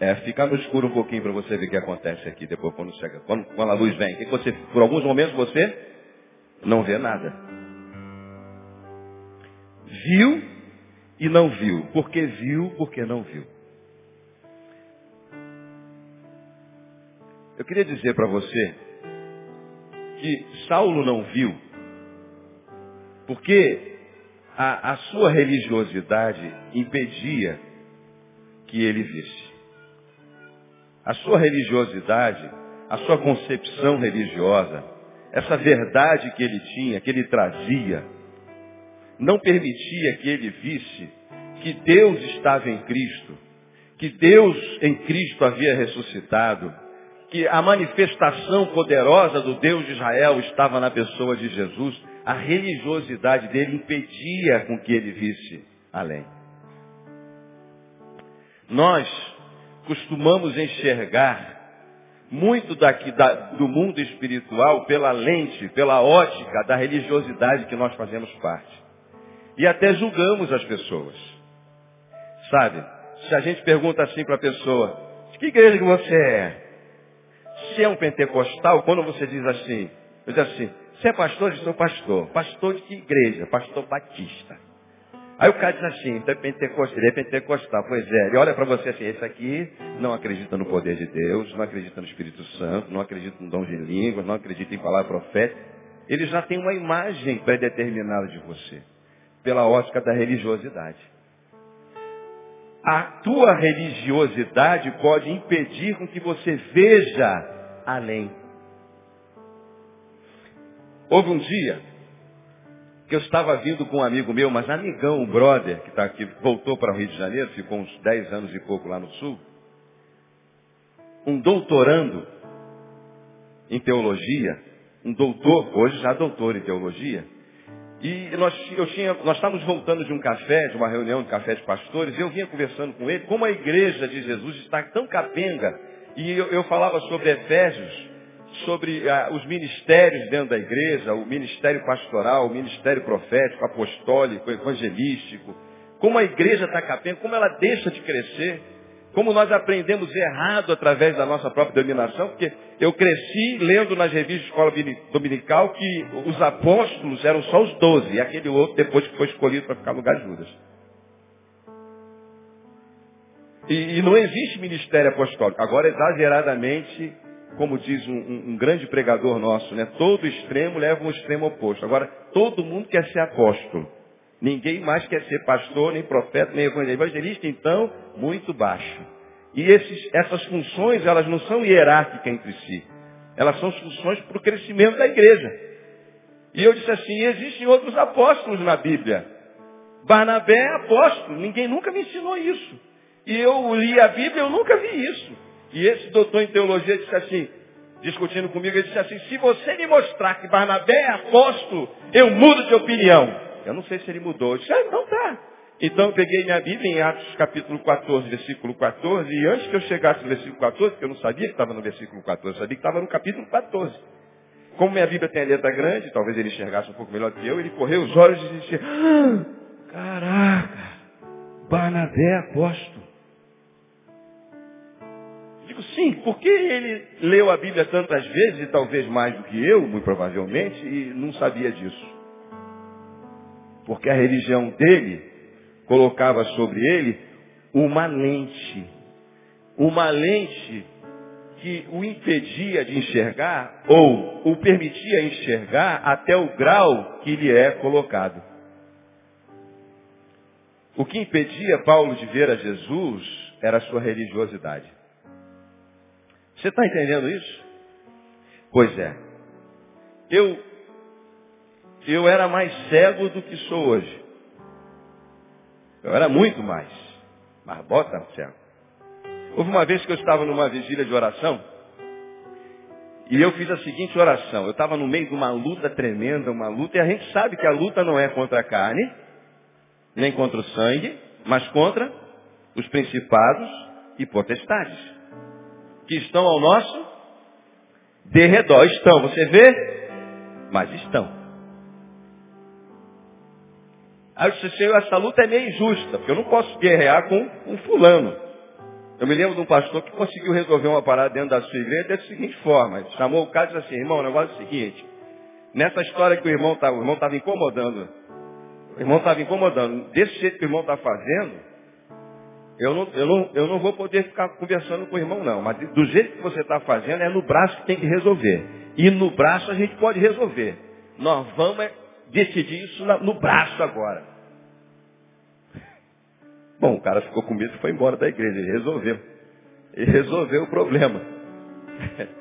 É, ficar no escuro um pouquinho para você ver o que acontece aqui depois quando chega. Quando, quando a luz vem. Que você, por alguns momentos você não vê nada. Viu e não viu. Porque viu, porque não viu. Eu queria dizer para você que Saulo não viu porque a, a sua religiosidade impedia que ele visse. A sua religiosidade, a sua concepção religiosa, essa verdade que ele tinha, que ele trazia, não permitia que ele visse que Deus estava em Cristo, que Deus em Cristo havia ressuscitado, que a manifestação poderosa do Deus de Israel estava na pessoa de Jesus, a religiosidade dele impedia com que ele visse além. Nós costumamos enxergar muito daqui da, do mundo espiritual pela lente, pela ótica da religiosidade que nós fazemos parte. E até julgamos as pessoas. Sabe? Se a gente pergunta assim para a pessoa, de que igreja que você é? Se é um pentecostal, quando você diz assim, eu digo assim, você é pastor? Eu sou pastor. Pastor de que igreja? Pastor batista. Aí o cara diz assim, então é pentecostal, ele é pentecostal. Pois é, ele olha para você assim, esse aqui não acredita no poder de Deus, não acredita no Espírito Santo, não acredita no dom de línguas, não acredita em palavra profética. Ele já tem uma imagem predeterminada de você, pela ótica da religiosidade. A tua religiosidade pode impedir com que você veja além. Houve um dia que eu estava vindo com um amigo meu, mas amigão, um brother, que está aqui, voltou para o Rio de Janeiro, ficou uns 10 anos e pouco lá no sul, um doutorando em teologia, um doutor, hoje já doutor em teologia, e nós, eu tinha, nós estávamos voltando de um café, de uma reunião de café de pastores, e eu vinha conversando com ele, como a igreja de Jesus está tão capenga, e eu, eu falava sobre Efésios, sobre ah, os ministérios dentro da igreja, o ministério pastoral, o ministério profético, apostólico, evangelístico, como a igreja está capenga, como ela deixa de crescer, como nós aprendemos errado através da nossa própria dominação, porque eu cresci lendo nas revistas de escola dominical que os apóstolos eram só os doze, e aquele outro depois que foi escolhido para ficar no lugar de Judas. E, e, não existe ministério apostólico. Agora, exageradamente, como diz um, um, um, grande pregador nosso, né? Todo extremo leva um extremo oposto. Agora, todo mundo quer ser apóstolo. Ninguém mais quer ser pastor, nem profeta, nem evangelista. Então, muito baixo. E esses, essas funções, elas não são hierárquicas entre si. Elas são funções para o crescimento da igreja. E eu disse assim, existem outros apóstolos na Bíblia. Barnabé é apóstolo, ninguém nunca me ensinou isso. E eu li a Bíblia, eu nunca vi isso. E esse doutor em teologia disse assim, discutindo comigo, ele disse assim, se você me mostrar que Barnabé é apóstolo, eu mudo de opinião. Eu não sei se ele mudou. Eu disse, ah, então tá. Então eu peguei minha Bíblia em Atos capítulo 14, versículo 14, e antes que eu chegasse no versículo 14, porque eu não sabia que estava no versículo 14, eu sabia que estava no capítulo 14. Como minha Bíblia tem a letra grande, talvez ele enxergasse um pouco melhor que eu, ele correu os olhos e disse, ah, caraca, Barnabé é apóstolo. Digo, sim, porque ele leu a Bíblia tantas vezes, e talvez mais do que eu, muito provavelmente, e não sabia disso. Porque a religião dele colocava sobre ele uma lente. Uma lente que o impedia de enxergar ou o permitia enxergar até o grau que lhe é colocado. O que impedia Paulo de ver a Jesus era a sua religiosidade. Você está entendendo isso? Pois é. Eu eu era mais cego do que sou hoje. Eu era muito mais. Mas bota cego. Houve uma vez que eu estava numa vigília de oração e eu fiz a seguinte oração. Eu estava no meio de uma luta tremenda, uma luta, e a gente sabe que a luta não é contra a carne, nem contra o sangue, mas contra os principados e potestades, que estão ao nosso derredor. Estão, você vê? Mas estão. Aí eu disse, essa luta é meio injusta, porque eu não posso guerrear com um fulano. Eu me lembro de um pastor que conseguiu resolver uma parada dentro da sua igreja da seguinte forma. Ele chamou o cara e disse assim, irmão, o negócio é o seguinte. Nessa história que o irmão estava, o irmão estava incomodando. O irmão estava incomodando. Desse jeito que o irmão está fazendo, eu não, eu, não, eu não vou poder ficar conversando com o irmão, não. Mas do jeito que você está fazendo, é no braço que tem que resolver. E no braço a gente pode resolver. Nós vamos decidir isso no braço agora. Bom, o cara ficou com medo e foi embora da igreja. Ele resolveu. Ele resolveu o problema.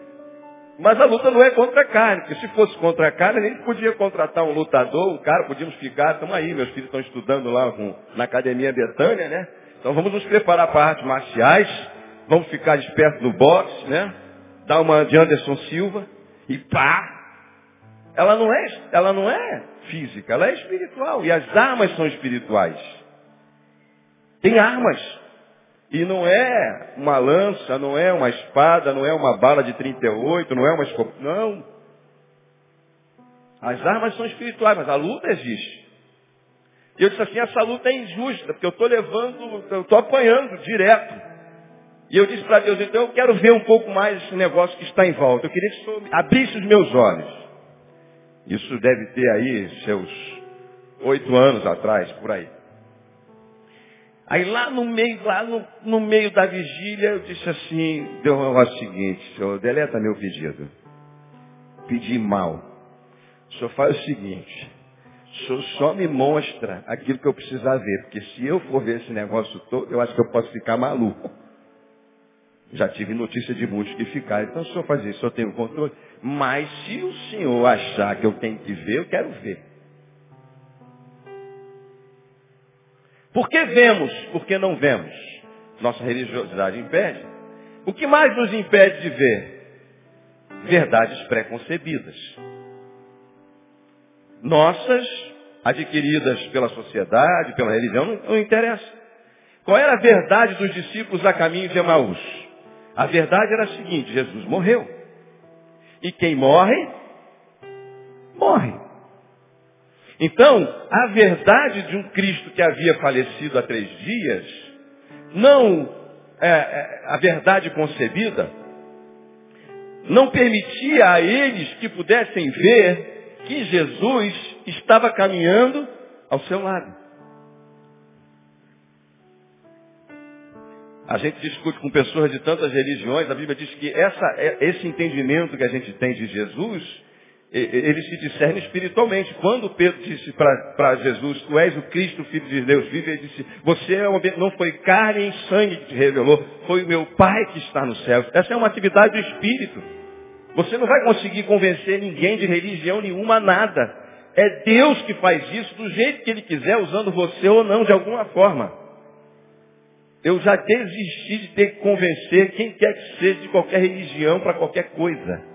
Mas a luta não é contra a carne, porque se fosse contra a carne, a gente podia contratar um lutador, um cara, podíamos ficar, estamos aí, meus filhos estão estudando lá com, na Academia Betânia, né? Então vamos nos preparar para artes marciais, vamos ficar espertos no boxe, né? Dar uma de Anderson Silva e pá! Ela não é, ela não é física, ela é espiritual. E as armas são espirituais. Tem armas. E não é uma lança, não é uma espada, não é uma bala de 38, não é uma escopeta. Não. As armas são espirituais, mas a luta existe. E eu disse assim, essa luta é injusta, porque eu estou levando, eu estou apanhando direto. E eu disse para Deus, então eu quero ver um pouco mais esse negócio que está em volta. Eu queria que o abrisse os meus olhos. Isso deve ter aí seus oito anos atrás, por aí. Aí lá no meio, lá no, no meio da vigília, eu disse assim, deu um negócio seguinte, senhor, deleta meu pedido. Pedi mal. O senhor faz o seguinte, o senhor só me mostra aquilo que eu precisar ver, porque se eu for ver esse negócio todo, eu acho que eu posso ficar maluco. Já tive notícia de muitos que ficaram. Então, o senhor faz isso, eu tenho controle. Mas se o senhor achar que eu tenho que ver, eu quero ver. Por que vemos? Por que não vemos? Nossa religiosidade impede. O que mais nos impede de ver? Verdades preconcebidas. Nossas, adquiridas pela sociedade, pela religião, não, não interessa. Qual era a verdade dos discípulos a caminho de Emaús? A verdade era a seguinte, Jesus morreu. E quem morre, morre. Então, a verdade de um Cristo que havia falecido há três dias, não é, é, a verdade concebida, não permitia a eles que pudessem ver que Jesus estava caminhando ao seu lado. A gente discute com pessoas de tantas religiões, a Bíblia diz que essa, é, esse entendimento que a gente tem de Jesus ele se discerne espiritualmente. Quando Pedro disse para Jesus, tu és o Cristo, Filho de Deus vive, ele disse, você é não foi carne e sangue que te revelou, foi o meu Pai que está no céu. Essa é uma atividade do Espírito. Você não vai conseguir convencer ninguém de religião nenhuma, nada. É Deus que faz isso do jeito que Ele quiser, usando você ou não, de alguma forma. Eu já desisti de ter que convencer quem quer que seja de qualquer religião para qualquer coisa.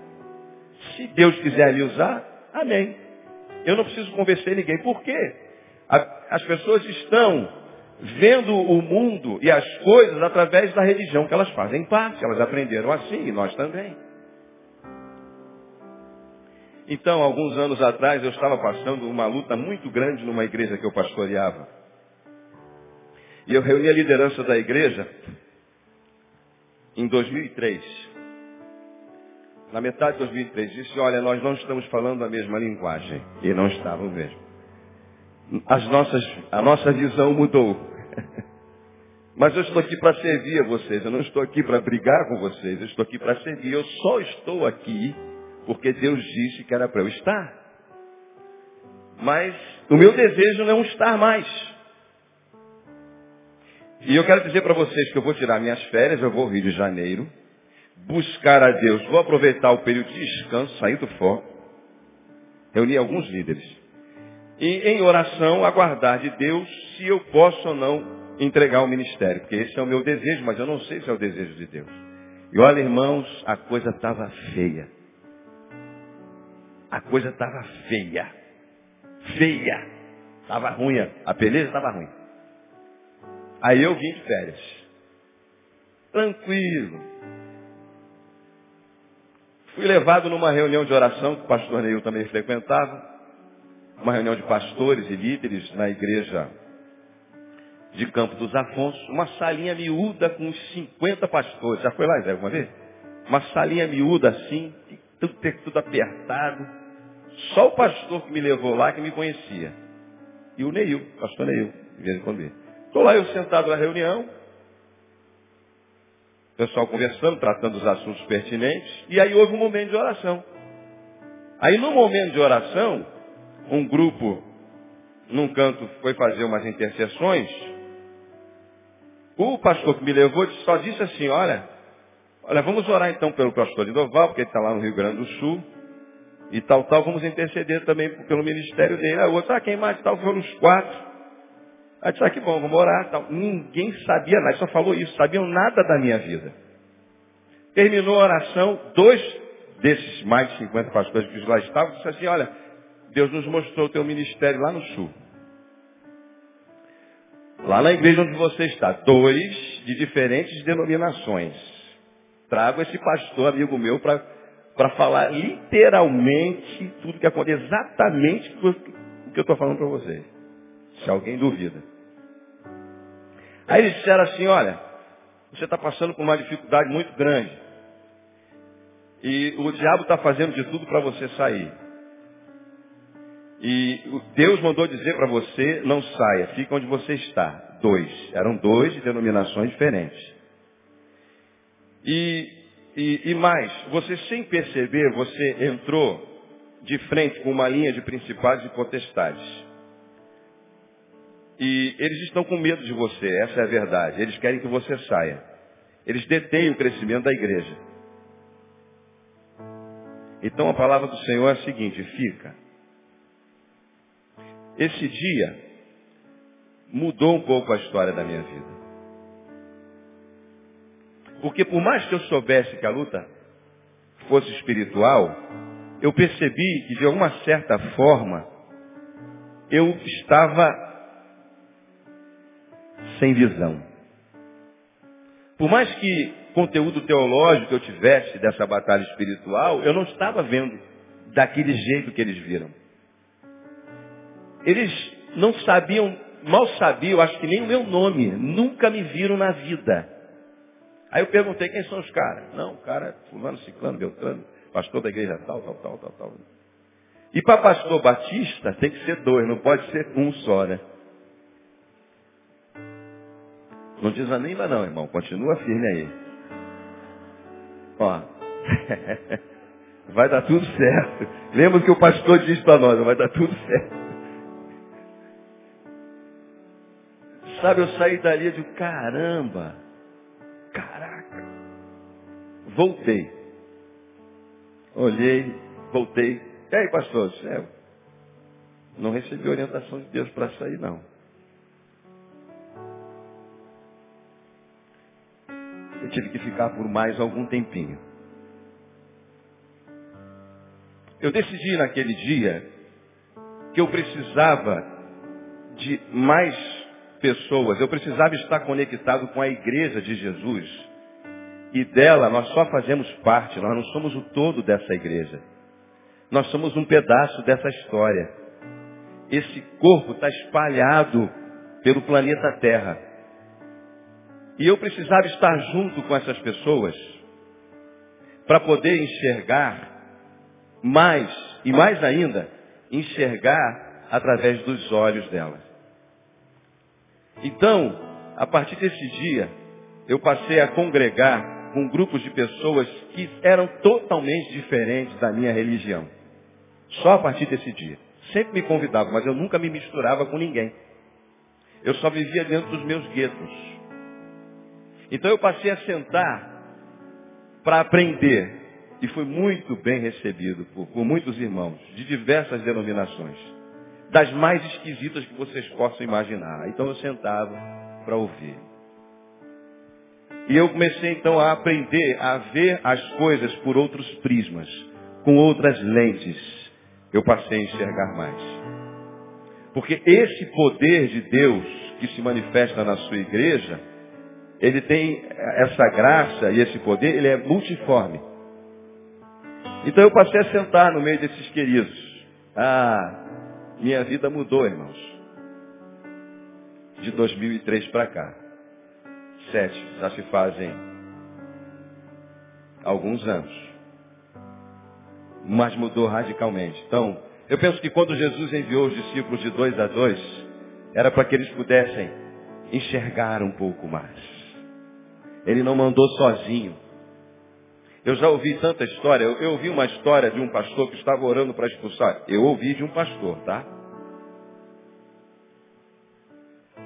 Se Deus quiser lhe usar, amém. Eu não preciso convencer ninguém. Por quê? As pessoas estão vendo o mundo e as coisas através da religião que elas fazem parte. Elas aprenderam assim e nós também. Então, alguns anos atrás, eu estava passando uma luta muito grande numa igreja que eu pastoreava. E eu reuni a liderança da igreja em 2003 na metade de 2003, disse, olha, nós não estamos falando a mesma linguagem. E não estavam mesmo. As nossas, a nossa visão mudou. Mas eu estou aqui para servir a vocês. Eu não estou aqui para brigar com vocês. Eu estou aqui para servir. Eu só estou aqui porque Deus disse que era para eu estar. Mas o meu desejo não é estar mais. E eu quero dizer para vocês que eu vou tirar minhas férias, eu vou ao Rio de Janeiro buscar a Deus. Vou aproveitar o período de descanso, sair do foco, reunir alguns líderes. E em oração aguardar de Deus se eu posso ou não entregar o ministério. Porque esse é o meu desejo, mas eu não sei se é o desejo de Deus. E olha, irmãos, a coisa estava feia. A coisa estava feia. Feia. Estava ruim. A beleza estava ruim. Aí eu vim de férias. Tranquilo Fui levado numa reunião de oração que o pastor Neil também frequentava. Uma reunião de pastores e líderes na igreja de Campo dos Afonso. Uma salinha miúda com uns 50 pastores. Já foi lá, Zé, alguma vez? Uma salinha miúda assim, tudo, tudo apertado. Só o pastor que me levou lá que me conhecia. E o Neil, pastor Neil, de vez em quando. Estou lá eu sentado na reunião, pessoal conversando, tratando os assuntos pertinentes, e aí houve um momento de oração. Aí no momento de oração, um grupo num canto foi fazer umas intercessões. O pastor que me levou só disse assim, olha, olha, vamos orar então pelo pastor Lindoval, porque ele está lá no Rio Grande do Sul, e tal, tal, vamos interceder também pelo ministério dele. Aí o outro, ah, quem mais tal, foram os quatro. Aí disse, ah, que bom, vamos orar. Tal. Ninguém sabia nada, só falou isso, sabiam nada da minha vida. Terminou a oração, dois desses mais de 50 pastores que lá estavam, disseram assim, olha, Deus nos mostrou o teu ministério lá no sul. Lá na igreja onde você está, dois de diferentes denominações. Trago esse pastor, amigo meu, para falar literalmente tudo que acontece, exatamente o que eu estou falando para vocês. Se alguém duvida. Aí eles disseram assim, olha, você está passando por uma dificuldade muito grande. E o diabo está fazendo de tudo para você sair. E Deus mandou dizer para você, não saia, fica onde você está. Dois. Eram dois de denominações diferentes. E, e, e mais, você sem perceber, você entrou de frente com uma linha de principados e potestades. E eles estão com medo de você, essa é a verdade. Eles querem que você saia. Eles detêm o crescimento da igreja. Então a palavra do Senhor é a seguinte, fica. Esse dia mudou um pouco a história da minha vida. Porque por mais que eu soubesse que a luta fosse espiritual, eu percebi que de alguma certa forma eu estava sem visão. Por mais que conteúdo teológico eu tivesse dessa batalha espiritual, eu não estava vendo daquele jeito que eles viram. Eles não sabiam, mal sabiam, acho que nem o meu nome, nunca me viram na vida. Aí eu perguntei quem são os caras. Não, o cara é fulano, ciclano, beltrano, pastor da igreja tal, tal, tal, tal, tal. E para pastor batista tem que ser dois, não pode ser um só, né? Não desanima não, irmão. Continua firme aí. Ó. Vai dar tudo certo. Lembra que o pastor disse para nós, vai dar tudo certo. Sabe, eu saí dali de caramba. Caraca. Voltei. Olhei, voltei. E aí, pastor? É, não recebi orientação de Deus para sair, não. Tive que ficar por mais algum tempinho. Eu decidi naquele dia que eu precisava de mais pessoas, eu precisava estar conectado com a igreja de Jesus. E dela nós só fazemos parte, nós não somos o todo dessa igreja. Nós somos um pedaço dessa história. Esse corpo está espalhado pelo planeta Terra. E eu precisava estar junto com essas pessoas para poder enxergar mais, e mais ainda, enxergar através dos olhos delas. Então, a partir desse dia, eu passei a congregar com grupos de pessoas que eram totalmente diferentes da minha religião. Só a partir desse dia. Sempre me convidavam, mas eu nunca me misturava com ninguém. Eu só vivia dentro dos meus guetos. Então eu passei a sentar para aprender. E fui muito bem recebido por, por muitos irmãos de diversas denominações. Das mais esquisitas que vocês possam imaginar. Então eu sentava para ouvir. E eu comecei então a aprender a ver as coisas por outros prismas, com outras lentes. Eu passei a enxergar mais. Porque esse poder de Deus que se manifesta na sua igreja, ele tem essa graça e esse poder, ele é multiforme. Então eu passei a sentar no meio desses queridos. Ah, minha vida mudou, irmãos. De 2003 para cá. Sete, já se fazem alguns anos. Mas mudou radicalmente. Então, eu penso que quando Jesus enviou os discípulos de dois a dois, era para que eles pudessem enxergar um pouco mais. Ele não mandou sozinho. Eu já ouvi tanta história. Eu, eu ouvi uma história de um pastor que estava orando para expulsar. Eu ouvi de um pastor, tá?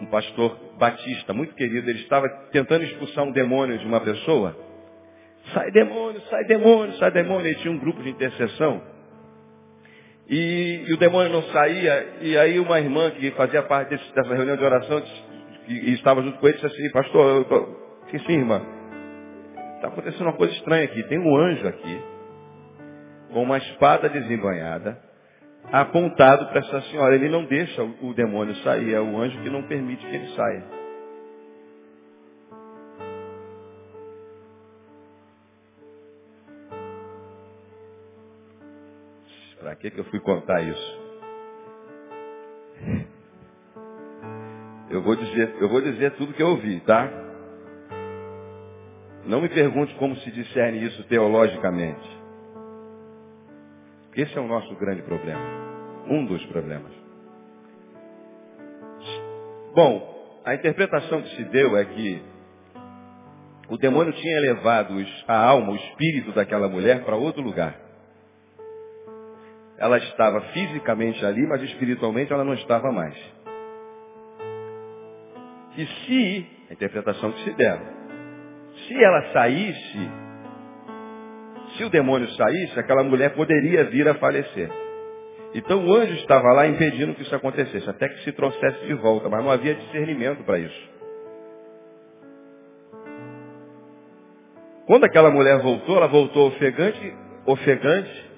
Um pastor batista, muito querido. Ele estava tentando expulsar um demônio de uma pessoa. Sai demônio, sai demônio, sai demônio. Ele tinha um grupo de intercessão. E, e, o demônio não saía. E aí uma irmã que fazia parte desse, dessa reunião de oração e, e estava junto com ele disse assim, pastor, eu, Disse sim, irmã, está acontecendo uma coisa estranha aqui. Tem um anjo aqui, com uma espada desembanhada, apontado para essa senhora. Ele não deixa o demônio sair, é o anjo que não permite que ele saia. Para que, que eu fui contar isso? eu vou dizer, eu vou dizer tudo que eu ouvi, tá? Não me pergunte como se discerne isso teologicamente. Esse é o nosso grande problema. Um dos problemas. Bom, a interpretação que se deu é que o demônio tinha levado a alma, o espírito daquela mulher para outro lugar. Ela estava fisicamente ali, mas espiritualmente ela não estava mais. E se, a interpretação que se der, se ela saísse, se o demônio saísse, aquela mulher poderia vir a falecer. Então o anjo estava lá impedindo que isso acontecesse, até que se trouxesse de volta, mas não havia discernimento para isso. Quando aquela mulher voltou, ela voltou ofegante, ofegante.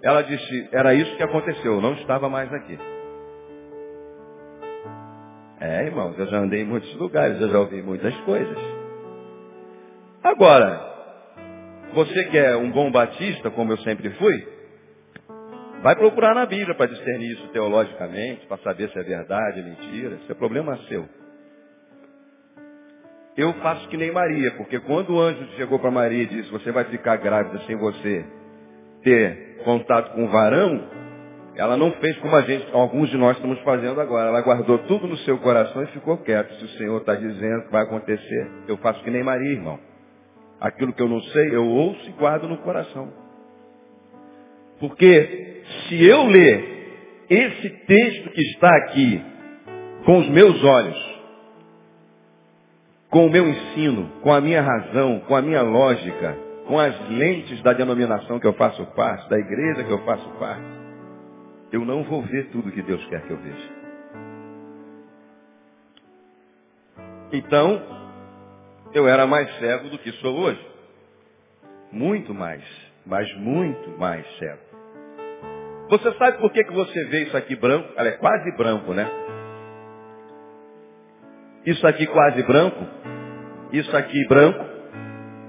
Ela disse, era isso que aconteceu, eu não estava mais aqui. É, irmãos, eu já andei em muitos lugares, eu já ouvi muitas coisas. Agora, você que é um bom batista, como eu sempre fui, vai procurar na Bíblia para discernir isso teologicamente, para saber se é verdade, mentira. Isso é problema seu. Eu faço que nem Maria, porque quando o anjo chegou para Maria e disse, você vai ficar grávida sem você ter contato com o varão, ela não fez como a gente, alguns de nós estamos fazendo agora. Ela guardou tudo no seu coração e ficou quieta. Se o Senhor está dizendo que vai acontecer, eu faço que nem Maria, irmão. Aquilo que eu não sei, eu ouço e guardo no coração. Porque se eu ler esse texto que está aqui com os meus olhos, com o meu ensino, com a minha razão, com a minha lógica, com as lentes da denominação que eu faço parte, da igreja que eu faço parte, eu não vou ver tudo que Deus quer que eu veja. Então, eu era mais cego do que sou hoje. Muito mais, mas muito mais cego. Você sabe por que, que você vê isso aqui branco? Ela é quase branco, né? Isso aqui quase branco. Isso aqui branco.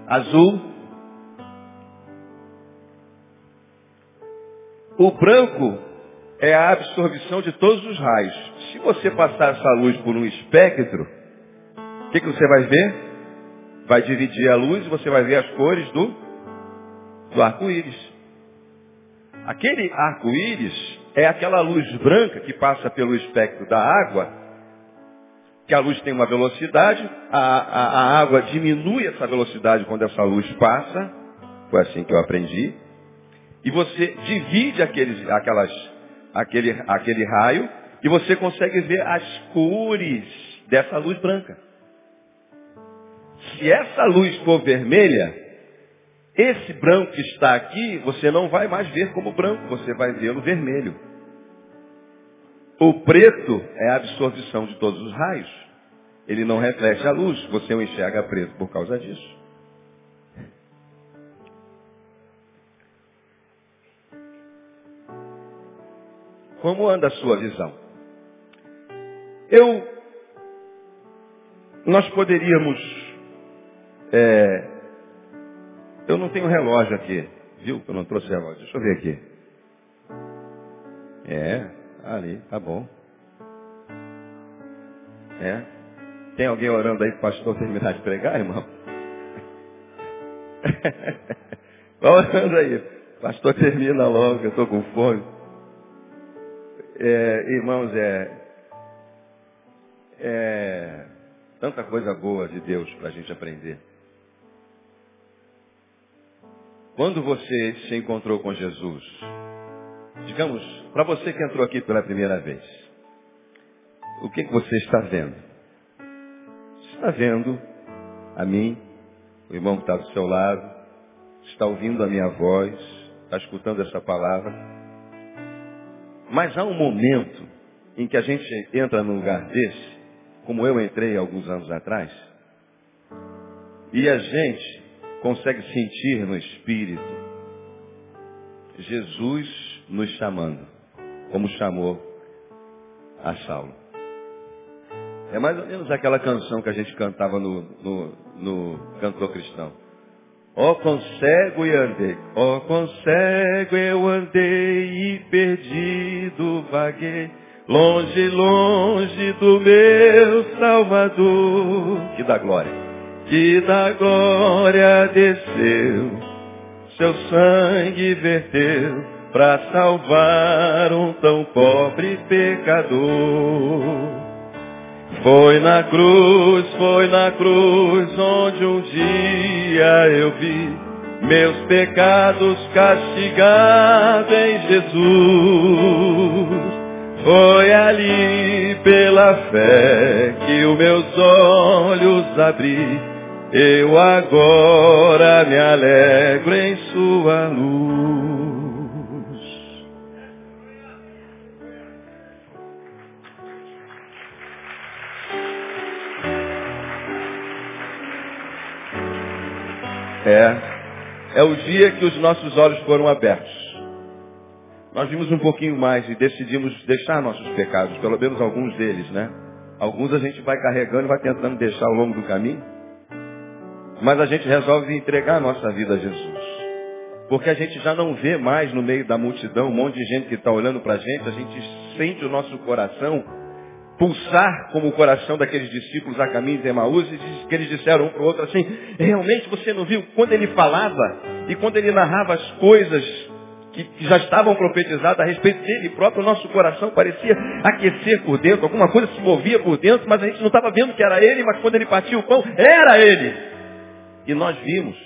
Azul. O branco é a absorção de todos os raios. Se você passar essa luz por um espectro, o que, que você vai ver? Vai dividir a luz e você vai ver as cores do, do arco-íris. Aquele arco-íris é aquela luz branca que passa pelo espectro da água que a luz tem uma velocidade, a, a, a, água diminui essa velocidade quando essa luz passa, foi assim que eu aprendi, e você divide aqueles, aquelas, aquele, aquele raio e você consegue ver as cores dessa luz branca. Se essa luz for vermelha, esse branco que está aqui, você não vai mais ver como branco, você vai vê-lo vermelho. O preto é a absorção de todos os raios. Ele não reflete a luz, você o enxerga preto por causa disso. Como anda a sua visão? Eu, nós poderíamos, é, eu não tenho relógio aqui, viu? Eu não trouxe relógio. Deixa eu ver aqui. É, Ali, tá bom. É. Tem alguém orando aí para o pastor terminar de pregar, irmão? Vai orando aí. Pastor, termina logo, eu estou com fome. É, irmãos, é, é tanta coisa boa de Deus para a gente aprender. Quando você se encontrou com Jesus, digamos, para você que entrou aqui pela primeira vez, o que, que você está vendo? Está vendo a mim, o irmão que está do seu lado, está ouvindo a minha voz, está escutando essa palavra. Mas há um momento em que a gente entra num lugar desse, como eu entrei alguns anos atrás, e a gente consegue sentir no Espírito Jesus nos chamando como chamou a Saulo. É mais ou menos aquela canção que a gente cantava no, no, no cantor cristão. Ó oh, cego eu andei, ó oh, cego eu andei e perdido vaguei, longe, longe do meu Salvador, que da glória, que da glória desceu, seu sangue verteu para salvar um tão pobre pecador. Foi na cruz, foi na cruz onde um dia eu vi meus pecados castigados em Jesus. Foi ali pela fé que os meus olhos abri. Eu agora me alegro em sua luz. É, é o dia que os nossos olhos foram abertos nós vimos um pouquinho mais e decidimos deixar nossos pecados, pelo menos alguns deles, né? Alguns a gente vai carregando e vai tentando deixar ao longo do caminho. Mas a gente resolve entregar a nossa vida a Jesus. Porque a gente já não vê mais no meio da multidão um monte de gente que está olhando para a gente, a gente sente o nosso coração pulsar como o coração daqueles discípulos a caminho de Emaús e diz que eles disseram um para o outro assim, realmente você não viu quando ele falava e quando ele narrava as coisas que já estavam profetizadas a respeito dele próprio, o nosso coração parecia aquecer por dentro, alguma coisa se movia por dentro, mas a gente não estava vendo que era ele, mas quando ele partia o pão, era ele. E nós vimos.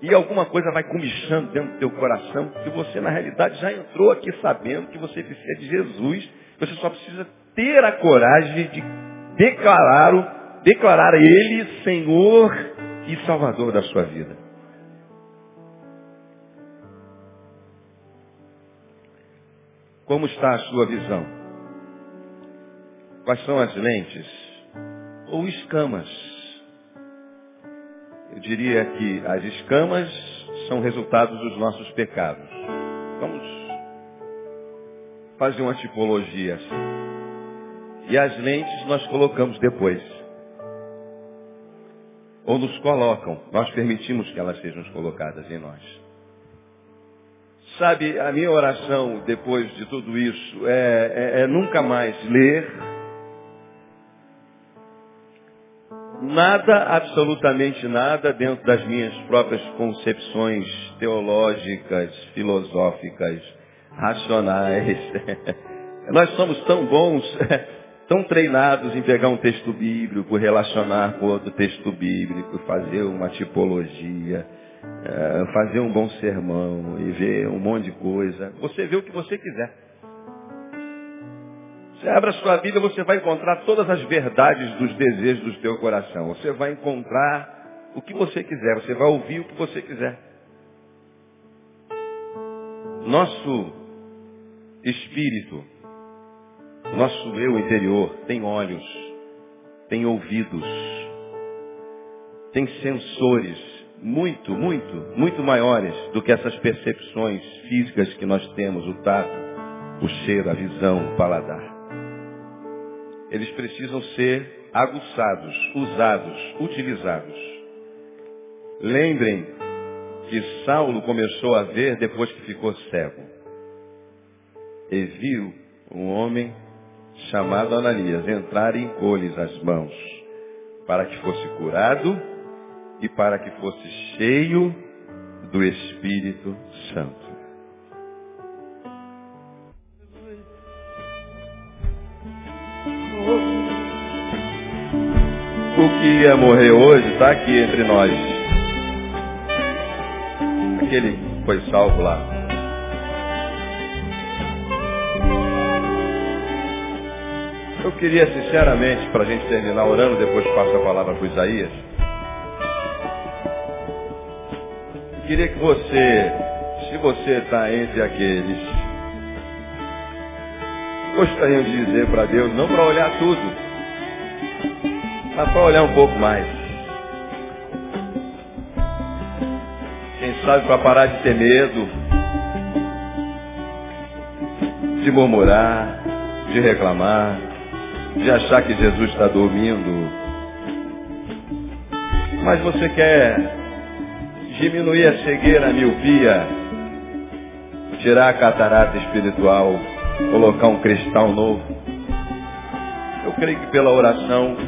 E alguma coisa vai comichando dentro do teu coração, que você na realidade já entrou aqui sabendo que você precisa de Jesus, você só precisa ter a coragem de declarar, o, declarar Ele Senhor e Salvador da sua vida. Como está a sua visão? Quais são as lentes? Ou escamas? Eu diria que as escamas são resultados dos nossos pecados. Vamos fazer uma tipologia assim. E as lentes nós colocamos depois. Ou nos colocam. Nós permitimos que elas sejam colocadas em nós. Sabe, a minha oração depois de tudo isso é, é, é nunca mais ler nada, absolutamente nada, dentro das minhas próprias concepções teológicas, filosóficas, racionais. Nós somos tão bons, tão treinados em pegar um texto bíblico, relacionar com outro texto bíblico, fazer uma tipologia é, fazer um bom sermão e ver um monte de coisa. Você vê o que você quiser. Você abre a sua Bíblia, você vai encontrar todas as verdades dos desejos do teu coração. Você vai encontrar o que você quiser. Você vai ouvir o que você quiser. Nosso espírito, nosso eu interior tem olhos, tem ouvidos, tem sensores muito, muito, muito maiores do que essas percepções físicas que nós temos, o tato, o cheiro, a visão, o paladar. Eles precisam ser aguçados, usados, utilizados. Lembrem que Saulo começou a ver depois que ficou cego. E viu um homem chamado Ananias entrar e impor-lhes as mãos para que fosse curado e para que fosse cheio do Espírito Santo. Ia morrer hoje está aqui entre nós. Aquele foi salvo lá. Eu queria sinceramente, para a gente terminar orando, depois passo a palavra para Isaías. queria que você, se você está entre aqueles, gostariam de dizer para Deus, não para olhar tudo, mas para olhar um pouco mais. Quem sabe para parar de ter medo, de murmurar, de reclamar, de achar que Jesus está dormindo. Mas você quer diminuir a cegueira, a miopia, tirar a catarata espiritual colocar um cristal novo. Eu creio que pela oração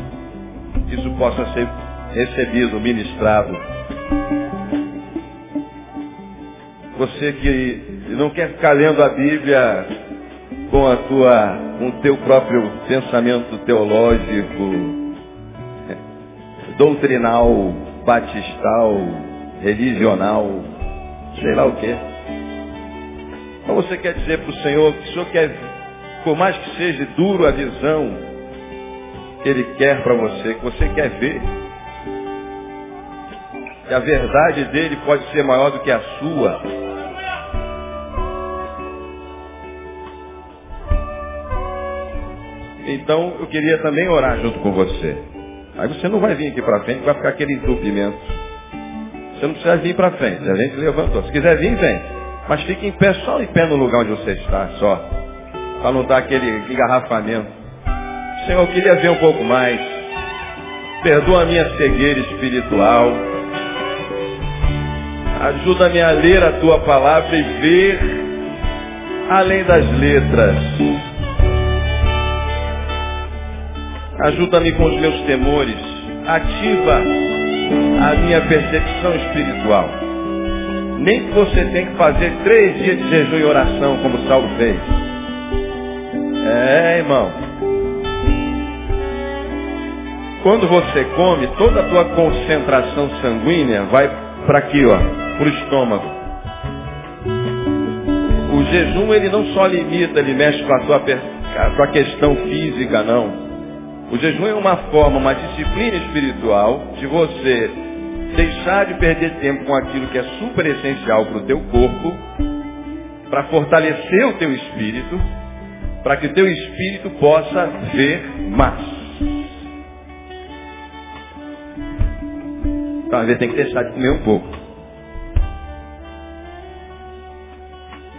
isso possa ser recebido, ministrado. Você que não quer ficar lendo a Bíblia com a tua, com o teu próprio pensamento teológico, doutrinal, batistal, religional, sei lá o quê. Mas você quer dizer para o Senhor que o Senhor quer, por mais que seja duro a visão que Ele quer para você, que você quer ver, que a verdade dele pode ser maior do que a sua. Então eu queria também orar junto com você. Aí você não vai vir aqui para frente, vai ficar aquele entupimento. Você não precisa vir para frente, a gente levantou. Se quiser vir, vem. Mas fique em pé, só em pé no lugar onde você está, só. Para não dar aquele engarrafamento. Senhor, eu queria ver um pouco mais. Perdoa a minha cegueira espiritual. Ajuda-me a ler a tua palavra e ver além das letras. Ajuda-me com os meus temores. Ativa a minha percepção espiritual. Nem que você tenha que fazer três dias de jejum e oração, como Saulo fez. É, irmão. Quando você come, toda a tua concentração sanguínea vai para aqui, ó, para o estômago. O jejum, ele não só limita, ele mexe com a tua, a tua questão física, não. O jejum é uma forma, uma disciplina espiritual de você deixar de perder tempo com aquilo que é super essencial para o teu corpo, para fortalecer o teu espírito, para que o teu espírito possa ver mais. Às vezes tem que deixar de comer um pouco.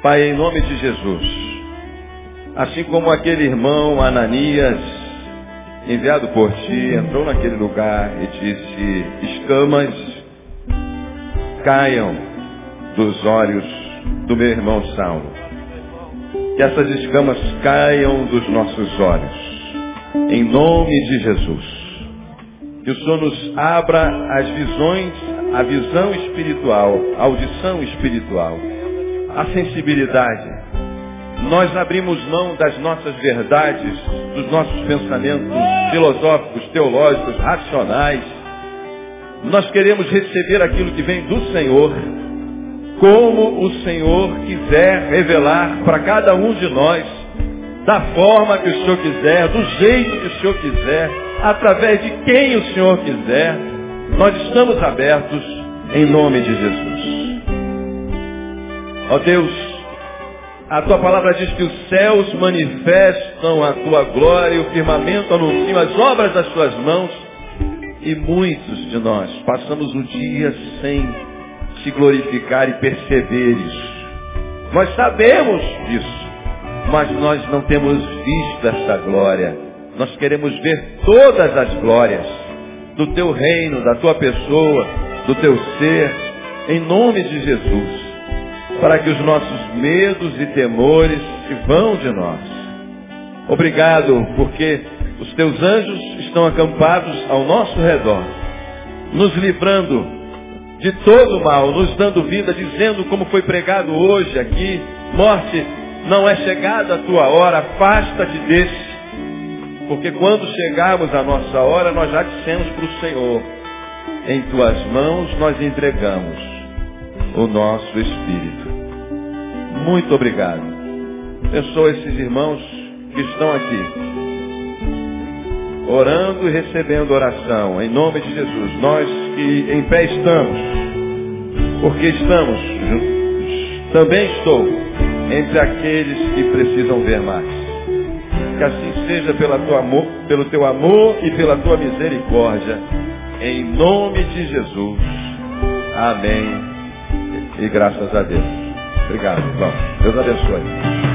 Pai, em nome de Jesus, assim como aquele irmão Ananias enviado por ti, entrou naquele lugar e disse, escamas caiam dos olhos do meu irmão Saulo. Que essas escamas caiam dos nossos olhos. Em nome de Jesus. Que o Senhor nos abra as visões, a visão espiritual, a audição espiritual, a sensibilidade nós abrimos mão das nossas verdades, dos nossos pensamentos filosóficos, teológicos, racionais. Nós queremos receber aquilo que vem do Senhor, como o Senhor quiser revelar para cada um de nós, da forma que o Senhor quiser, do jeito que o Senhor quiser, através de quem o Senhor quiser. Nós estamos abertos em nome de Jesus. Ó Deus, a tua palavra diz que os céus manifestam a tua glória e o firmamento anuncia as obras das tuas mãos. E muitos de nós passamos o dia sem te glorificar e perceber isso. Nós sabemos disso, mas nós não temos visto essa glória. Nós queremos ver todas as glórias do teu reino, da tua pessoa, do teu ser, em nome de Jesus para que os nossos medos e temores se vão de nós. Obrigado, porque os teus anjos estão acampados ao nosso redor, nos livrando de todo mal, nos dando vida, dizendo como foi pregado hoje aqui, morte, não é chegada a tua hora, afasta-te desse. Porque quando chegarmos à nossa hora, nós já dissemos para o Senhor, em tuas mãos nós entregamos o nosso espírito. Muito obrigado. Abençoa esses irmãos que estão aqui, orando e recebendo oração, em nome de Jesus. Nós que em pé estamos, porque estamos também estou entre aqueles que precisam ver mais. Que assim seja amor, pelo teu amor e pela tua misericórdia. Em nome de Jesus. Amém. E graças a Deus. Obrigado, irmão. Deus abençoe.